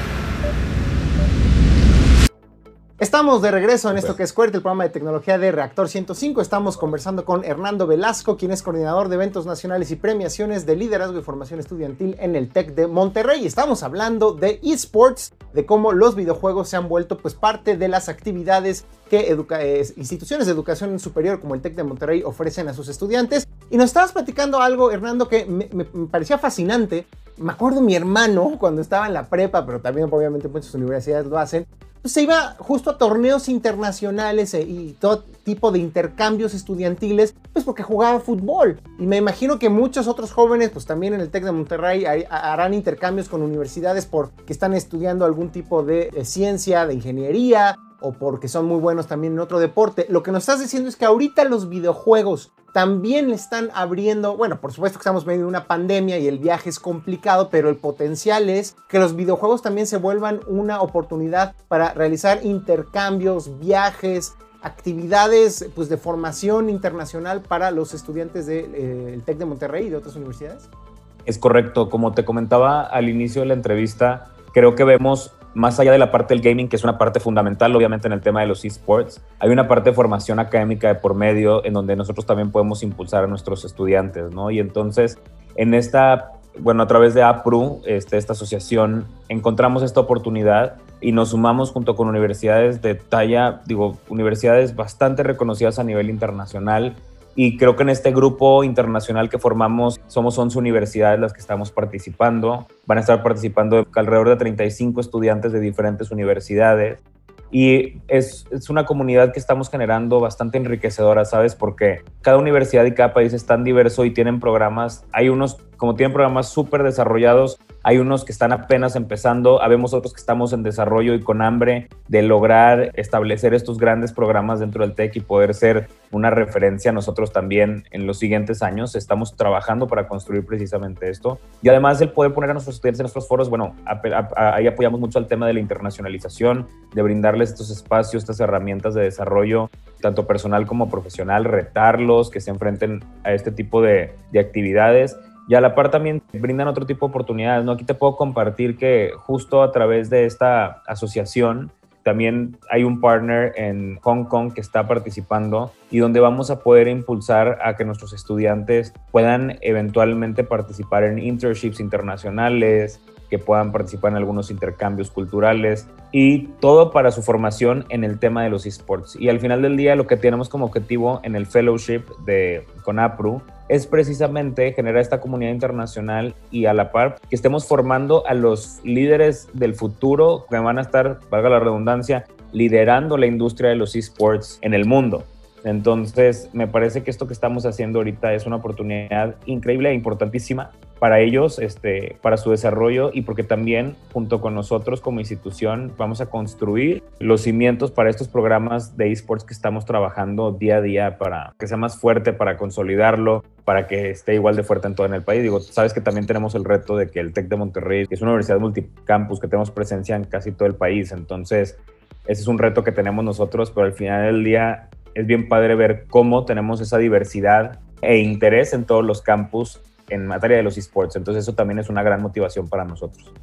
Estamos de regreso en esto que es Cuerte, el programa de tecnología de Reactor 105. Estamos conversando con Hernando Velasco, quien es coordinador de eventos nacionales y premiaciones de liderazgo y formación estudiantil en el TEC de Monterrey. Estamos hablando de esports, de cómo los videojuegos se han vuelto pues parte de las actividades que educa- eh, instituciones de educación superior como el TEC de Monterrey ofrecen a sus estudiantes. Y nos estabas platicando algo, Hernando, que me, me- me parecía fascinante. Me acuerdo mi hermano cuando estaba en la prepa, pero también obviamente muchas universidades lo hacen, pues, se iba justo a torneos internacionales e- y todo tipo de intercambios estudiantiles, pues porque jugaba fútbol. Y me imagino que muchos otros jóvenes, pues también en el TEC de Monterrey, harán intercambios con universidades porque están estudiando algún tipo de, de ciencia, de ingeniería, o porque son muy buenos también en otro deporte. Lo que nos estás diciendo es que ahorita los videojuegos también están abriendo, bueno, por supuesto que estamos de una pandemia y el viaje es complicado, pero el potencial es que los videojuegos también se vuelvan una oportunidad para realizar intercambios, viajes, actividades pues, de formación internacional para los estudiantes del TEC de Monterrey y de otras universidades. Es correcto, como te comentaba al inicio de la entrevista, creo que vemos más allá de la parte del gaming, que es una parte fundamental, obviamente, en el tema de los esports, hay una parte de formación académica de por medio en donde nosotros también podemos impulsar a nuestros estudiantes, ¿no? Y entonces, en esta, bueno, a través de APRU, este, esta asociación, encontramos esta oportunidad y nos sumamos junto con universidades de talla, digo, universidades bastante reconocidas a nivel internacional, y creo que en este grupo internacional que formamos somos 11 universidades las que estamos participando. Van a estar participando alrededor de 35 estudiantes de diferentes universidades. Y es, es, una comunidad que estamos generando bastante enriquecedora, ¿sabes? Porque cada universidad y cada país es tan diverso y tienen programas, hay unos, como tienen programas súper desarrollados, hay unos que están apenas empezando, habemos otros que estamos en desarrollo y con hambre de lograr establecer estos grandes programas dentro del TEC y poder ser una referencia nosotros también en los siguientes años. Estamos trabajando para construir precisamente esto. Y además el poder poner a nuestros estudiantes en nuestros foros, bueno, ahí apoyamos mucho al tema de la internacionalización, de brindarles estos espacios, estas herramientas de desarrollo, tanto personal como profesional, retarlos, que se enfrenten a este tipo de, de actividades y a la par también brindan otro tipo de oportunidades. ¿no? Aquí te puedo compartir que justo a través de esta asociación también hay un partner en Hong Kong que está participando y donde vamos a poder impulsar a que nuestros estudiantes puedan eventualmente participar en internships internacionales, que puedan participar en algunos intercambios culturales y todo para su formación en el tema de los esports. Y al final del día lo que tenemos como objetivo en el fellowship de CONAPRU es precisamente generar esta comunidad internacional y a la par que estemos formando a los líderes del futuro que van a estar, valga la redundancia, liderando la industria de los esports en el mundo. Entonces, me parece que esto que estamos haciendo ahorita es una oportunidad increíble e importantísima para ellos, este, para su desarrollo y porque también junto con nosotros como institución vamos a construir los cimientos para estos programas de esports que estamos trabajando día a día para que sea más fuerte, para consolidarlo, para que esté igual de fuerte en todo el país. Digo, sabes que también tenemos el reto de que el TEC de Monterrey, es una universidad multicampus, que tenemos presencia en casi todo el país, entonces ese es un reto que tenemos nosotros, pero al final del día es bien padre ver cómo tenemos esa diversidad e interés en todos los campus en materia de los esports. Entonces eso también es una gran motivación para nosotros.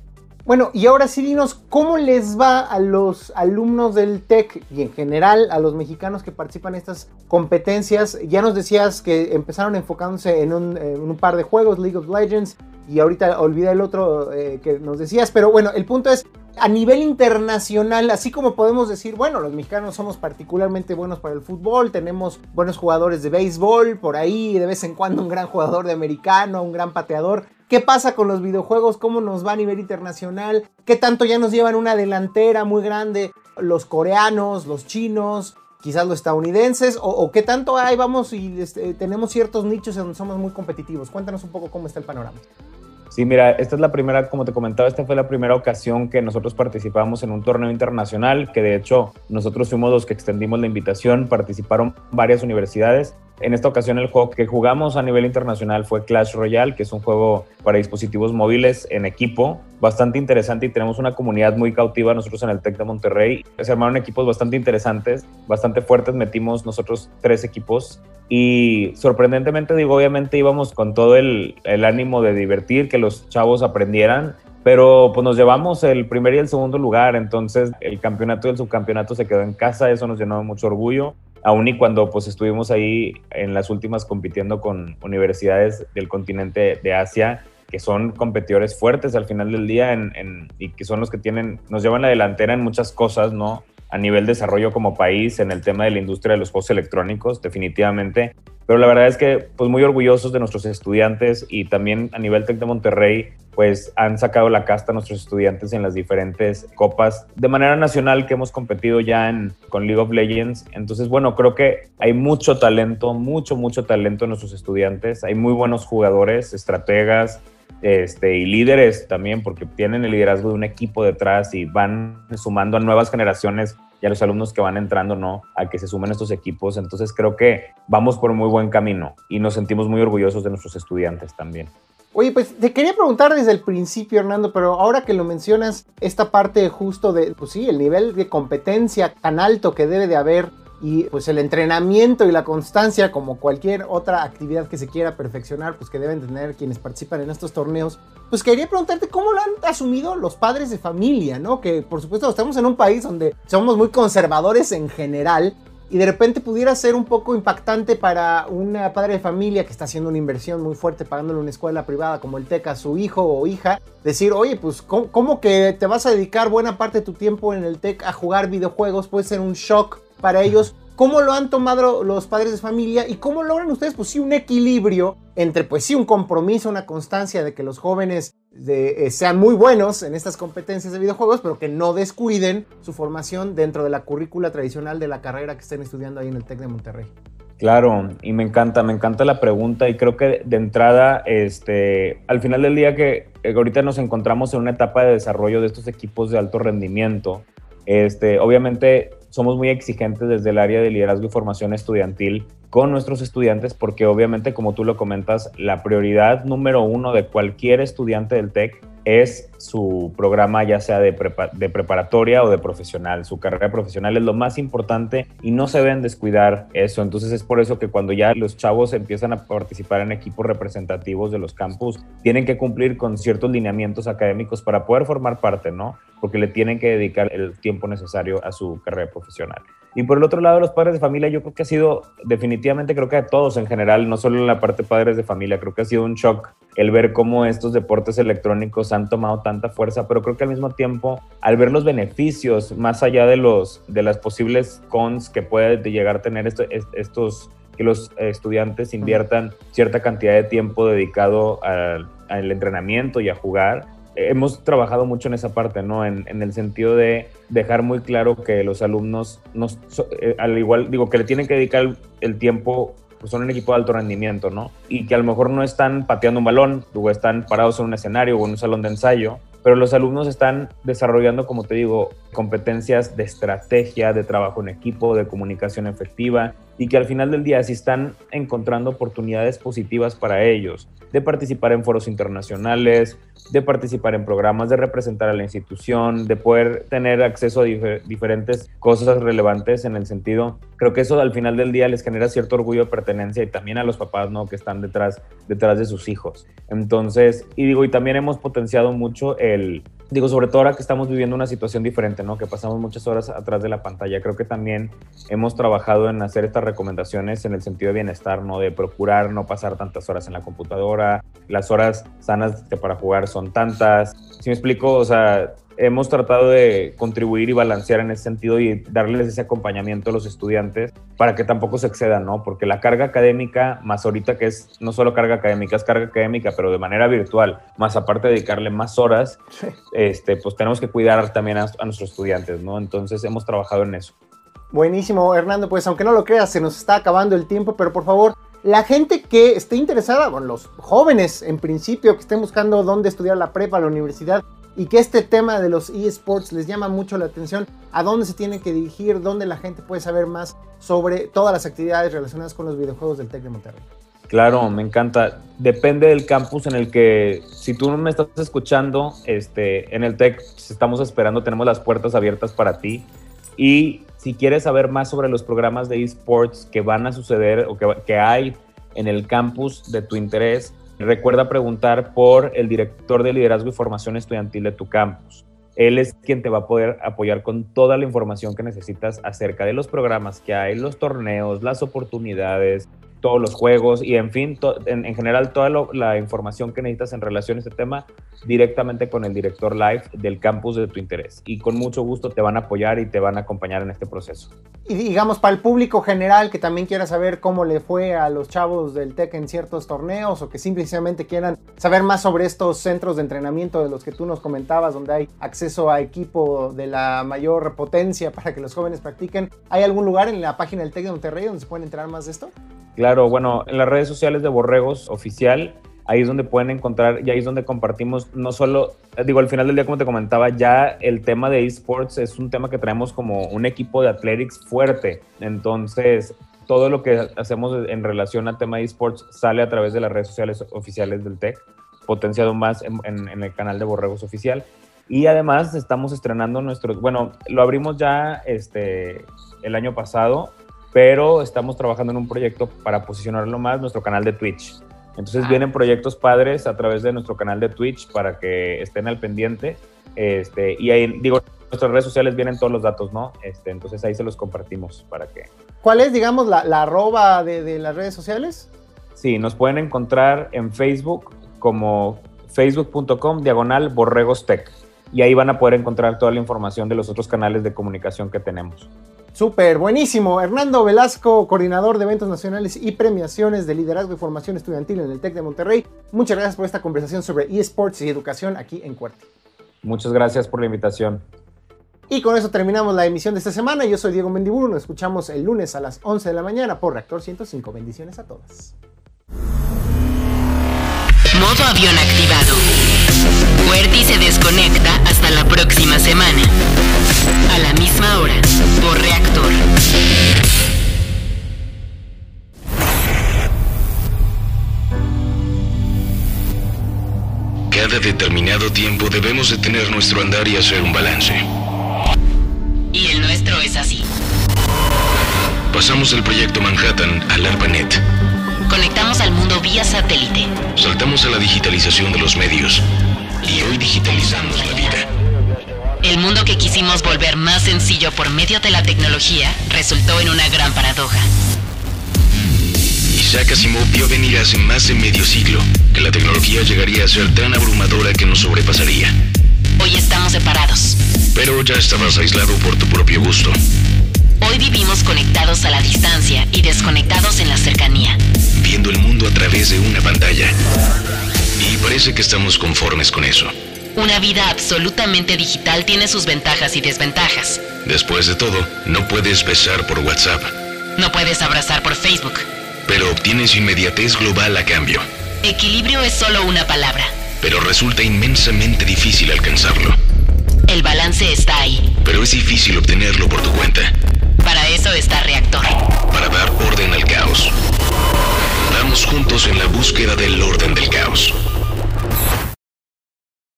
Bueno, y ahora sí dinos cómo les va a los alumnos del TEC y en general a los mexicanos que participan en estas competencias. Ya nos decías que empezaron enfocándose en un, par de juegos, League of Legends, y ahorita olvidé el otro eh, que nos decías, pero bueno, el punto es, a nivel internacional, así como podemos decir, bueno, los mexicanos somos particularmente buenos para el fútbol, tenemos buenos jugadores de béisbol, por ahí de vez en cuando un gran jugador de americano, un gran pateador. ¿Qué pasa con los videojuegos? ¿Cómo nos va a nivel internacional? ¿Qué tanto ya nos llevan una delantera muy grande los coreanos, los chinos, quizás los estadounidenses? ¿O, qué tanto hay, vamos, y este, tenemos ciertos nichos en donde somos muy competitivos? Cuéntanos un poco cómo está el panorama. Sí, mira, esta es la primera, como te comentaba, esta fue la primera ocasión que nosotros participamos en un torneo internacional, que de hecho nosotros fuimos los que extendimos la invitación, participaron varias universidades. En esta ocasión el juego que jugamos a nivel internacional fue Clash Royale, que es un juego para dispositivos móviles en equipo, bastante interesante y tenemos una comunidad muy cautiva nosotros en el TEC de Monterrey. Se armaron equipos bastante interesantes, bastante fuertes, metimos nosotros tres equipos y sorprendentemente digo, obviamente íbamos con todo el, ánimo de divertir, que los chavos aprendieran, pero pues nos llevamos el primer y el segundo lugar, entonces el campeonato y el subcampeonato se quedó en casa, eso nos llenó mucho orgullo, aún y cuando pues estuvimos ahí en las últimas compitiendo con universidades del continente de Asia, que son competidores fuertes al final del día en, y que son los que tienen, nos llevan la delantera en muchas cosas, ¿no? A nivel desarrollo como país, en el tema de la industria de los juegos electrónicos, definitivamente. Pero la verdad es que, pues muy orgullosos de nuestros estudiantes y también a nivel Tec de Monterrey, pues han sacado la casta a nuestros estudiantes en las diferentes copas de manera nacional que hemos competido ya en, con League of Legends. Entonces, bueno, creo que hay mucho talento, mucho, mucho talento en nuestros estudiantes. Hay muy buenos jugadores, estrategas, este, y líderes también, porque tienen el liderazgo de un equipo detrás y van sumando a nuevas generaciones y a los alumnos que van entrando, ¿no? A que se sumen estos equipos. Entonces creo que vamos por muy buen camino y nos sentimos muy orgullosos de nuestros estudiantes también. Oye, pues te quería preguntar desde el principio, Hernando, pero ahora que lo mencionas, esta parte justo de, pues sí, el nivel de competencia tan alto que debe de haber y pues el entrenamiento y la constancia como cualquier otra actividad que se quiera perfeccionar pues que deben tener quienes participan en estos torneos pues quería preguntarte cómo lo han asumido los padres de familia no que por supuesto estamos en un país donde somos muy conservadores en general y de repente pudiera ser un poco impactante para un padre de familia que está haciendo una inversión muy fuerte pagándole una escuela privada como el TEC a su hijo o hija, decir, oye, pues ¿cómo, ¿cómo, que te vas a dedicar buena parte de tu tiempo en el TEC a jugar videojuegos? Puede ser un shock para ellos. ¿Cómo lo han tomado los padres de familia y cómo logran ustedes, pues sí, un equilibrio entre, pues sí, un compromiso, una constancia de que los jóvenes eh, sean muy buenos en estas competencias de videojuegos, pero que no descuiden su formación dentro de la currícula tradicional de la carrera que estén estudiando ahí en el TEC de Monterrey? Claro, y me encanta, me encanta la pregunta y creo que de entrada, este, al final del día que ahorita nos encontramos en una etapa de desarrollo de estos equipos de alto rendimiento, este, obviamente somos muy exigentes desde el área de liderazgo y formación estudiantil con nuestros estudiantes porque obviamente como tú lo comentas, la prioridad número uno de cualquier estudiante del TEC es su programa ya sea de, preparatoria o de profesional. Su carrera profesional es lo más importante y no se deben descuidar eso. Entonces es por eso que cuando ya los chavos empiezan a participar en equipos representativos de los campus, tienen que cumplir con ciertos lineamientos académicos para poder formar parte, ¿no? Porque le tienen que dedicar el tiempo necesario a su carrera profesional. Y por el otro lado, los padres de familia, yo creo que ha sido definitivamente, creo que a todos en general, no solo en la parte padres de familia, creo que ha sido un shock el ver cómo estos deportes electrónicos han tomado tanta fuerza, pero creo que al mismo tiempo, al ver los beneficios, más allá de, los, de las posibles cons que puede llegar a tener estos, que los estudiantes inviertan cierta cantidad de tiempo dedicado al, al entrenamiento y a jugar, hemos trabajado mucho en esa parte, ¿no? En, el sentido de dejar muy claro que los alumnos, nos, eh, al igual, digo, que le tienen que dedicar el, tiempo, pues son un equipo de alto rendimiento, ¿no? Y que a lo mejor no están pateando un balón, o están parados en un escenario o en un salón de ensayo, pero los alumnos están desarrollando, como te digo, competencias de estrategia, de trabajo en equipo, de comunicación efectiva, y que al final del día, si están encontrando oportunidades positivas para ellos, de participar en foros internacionales, de participar en programas, de representar a la institución, de poder tener acceso a diferentes cosas relevantes en el sentido, creo que eso al final del día les genera cierto orgullo de pertenencia y también a los papás, ¿no? Que están detrás, detrás de sus hijos. Entonces, y digo, y también hemos potenciado mucho el, digo, sobre todo ahora que estamos viviendo una situación diferente, ¿no? Que pasamos muchas horas atrás de la pantalla. Creo que también hemos trabajado en hacer estas recomendaciones en el sentido de bienestar, ¿no? De procurar no pasar tantas horas en la computadora. Las horas sanas para jugar son tantas. Si me explico, o sea, hemos tratado de contribuir y balancear en ese sentido y darles ese acompañamiento a los estudiantes para que tampoco se excedan, ¿no? Porque la carga académica, más ahorita que es no solo carga académica, es carga académica, pero de manera virtual, más aparte de dedicarle más horas, este, pues tenemos que cuidar también a, a nuestros estudiantes, ¿no? Entonces hemos trabajado en eso. Buenísimo, Hernando, pues aunque no lo creas, se nos está acabando el tiempo, pero por favor, la gente que esté interesada, bueno, los jóvenes en principio que estén buscando dónde estudiar la prepa, la universidad, y que este tema de los eSports les llama mucho la atención, a dónde se tienen que dirigir, dónde la gente puede saber más sobre todas las actividades relacionadas con los videojuegos del TEC de Monterrey. Claro, me encanta. Depende del campus en el que, si tú me estás escuchando, este, en el TEC estamos esperando, tenemos las puertas abiertas para ti. Y si quieres saber más sobre los programas de esports que van a suceder o que hay en el campus de tu interés, Recuerda preguntar por el director de liderazgo y formación estudiantil de tu campus. Él es quien te va a poder apoyar con toda la información que necesitas acerca de los programas que hay, los torneos, las oportunidades, todos los juegos y en fin, en, general toda la información que necesitas en relación a este tema directamente con el director live del campus de tu interés. Y con mucho gusto te van a apoyar y te van a acompañar en este proceso. Y digamos, para el público general que también quiera saber cómo le fue a los chavos del TEC en ciertos torneos o que simplemente quieran saber más sobre estos centros de entrenamiento de los que tú nos comentabas, donde hay acceso a equipo de la mayor potencia para que los jóvenes practiquen, ¿hay algún lugar en la página del TEC de Monterrey donde se pueden enterar más de esto? Claro, bueno, en las redes sociales de Borregos Oficial, ahí es donde pueden encontrar y ahí es donde compartimos no solo, digo, al final del día, como te comentaba, ya el tema de esports es un tema que traemos como un equipo de athletics fuerte. Entonces, todo lo que hacemos en relación al tema de esports sale a través de las redes sociales oficiales del TEC, potenciado más en, en el canal de Borregos Oficial. Y además estamos estrenando nuestros, bueno, lo abrimos ya este, el año pasado, pero estamos trabajando en un proyecto para posicionarlo más, nuestro canal de Twitch. Entonces ah. vienen proyectos padres a través de nuestro canal de Twitch para que estén al pendiente. Este, y ahí, digo, nuestras redes sociales vienen todos los datos, ¿no? Este, entonces ahí se los compartimos para que... ¿Cuál es, digamos, la, la arroba de, de, las redes sociales? Sí, nos pueden encontrar en Facebook como facebook.com diagonal borregostech. Y ahí van a poder encontrar toda la información de los otros canales de comunicación que tenemos. Súper, buenísimo. Hernando Velasco, coordinador de eventos nacionales y premiaciones de liderazgo y formación estudiantil en el TEC de Monterrey. Muchas gracias por esta conversación sobre eSports y educación aquí en Cuerte. Muchas gracias por la invitación. Y con eso terminamos la emisión de esta semana. Yo soy Diego Mendiburu. Nos escuchamos el lunes a las 11 de la mañana por Reactor 105. Bendiciones a todas. Modo avión activado. Fuerte se desconecta hasta la próxima semana. A la misma hora, por reactor. Cada determinado tiempo ver nuestro andar y hacer un balance. Y el nuestro es así. Pasamos del proyecto Manhattan al ARPANET. Conectamos al mundo vía satélite. Saltamos a la digitalización de los medios. Y hoy digitalizamos la vida. El mundo que quisimos volver más sencillo por medio de la tecnología resultó en una gran paradoja. Isaac Asimov vio venir hace más de medio siglo que la tecnología llegaría a ser tan abrumadora que nos sobrepasaría. Hoy estamos separados. Pero ya estabas aislado por tu propio gusto. Hoy vivimos conectados a la distancia y desconectados en la cercanía. viendo el mundo a través de una pantalla. Y parece que estamos conformes con eso. Una vida absolutamente digital tiene sus ventajas y desventajas. Después de todo, no puedes besar por WhatsApp, No puedes abrazar por Facebook. pero obtienes inmediatez global a cambio. Equilibrio es solo una palabra. Pero resulta inmensamente difícil alcanzarlo. El balance está ahí. Pero es difícil obtenerlo por tu cuenta. Para eso está Reactor. Para dar orden al caos. Vamos juntos en la búsqueda del orden del caos.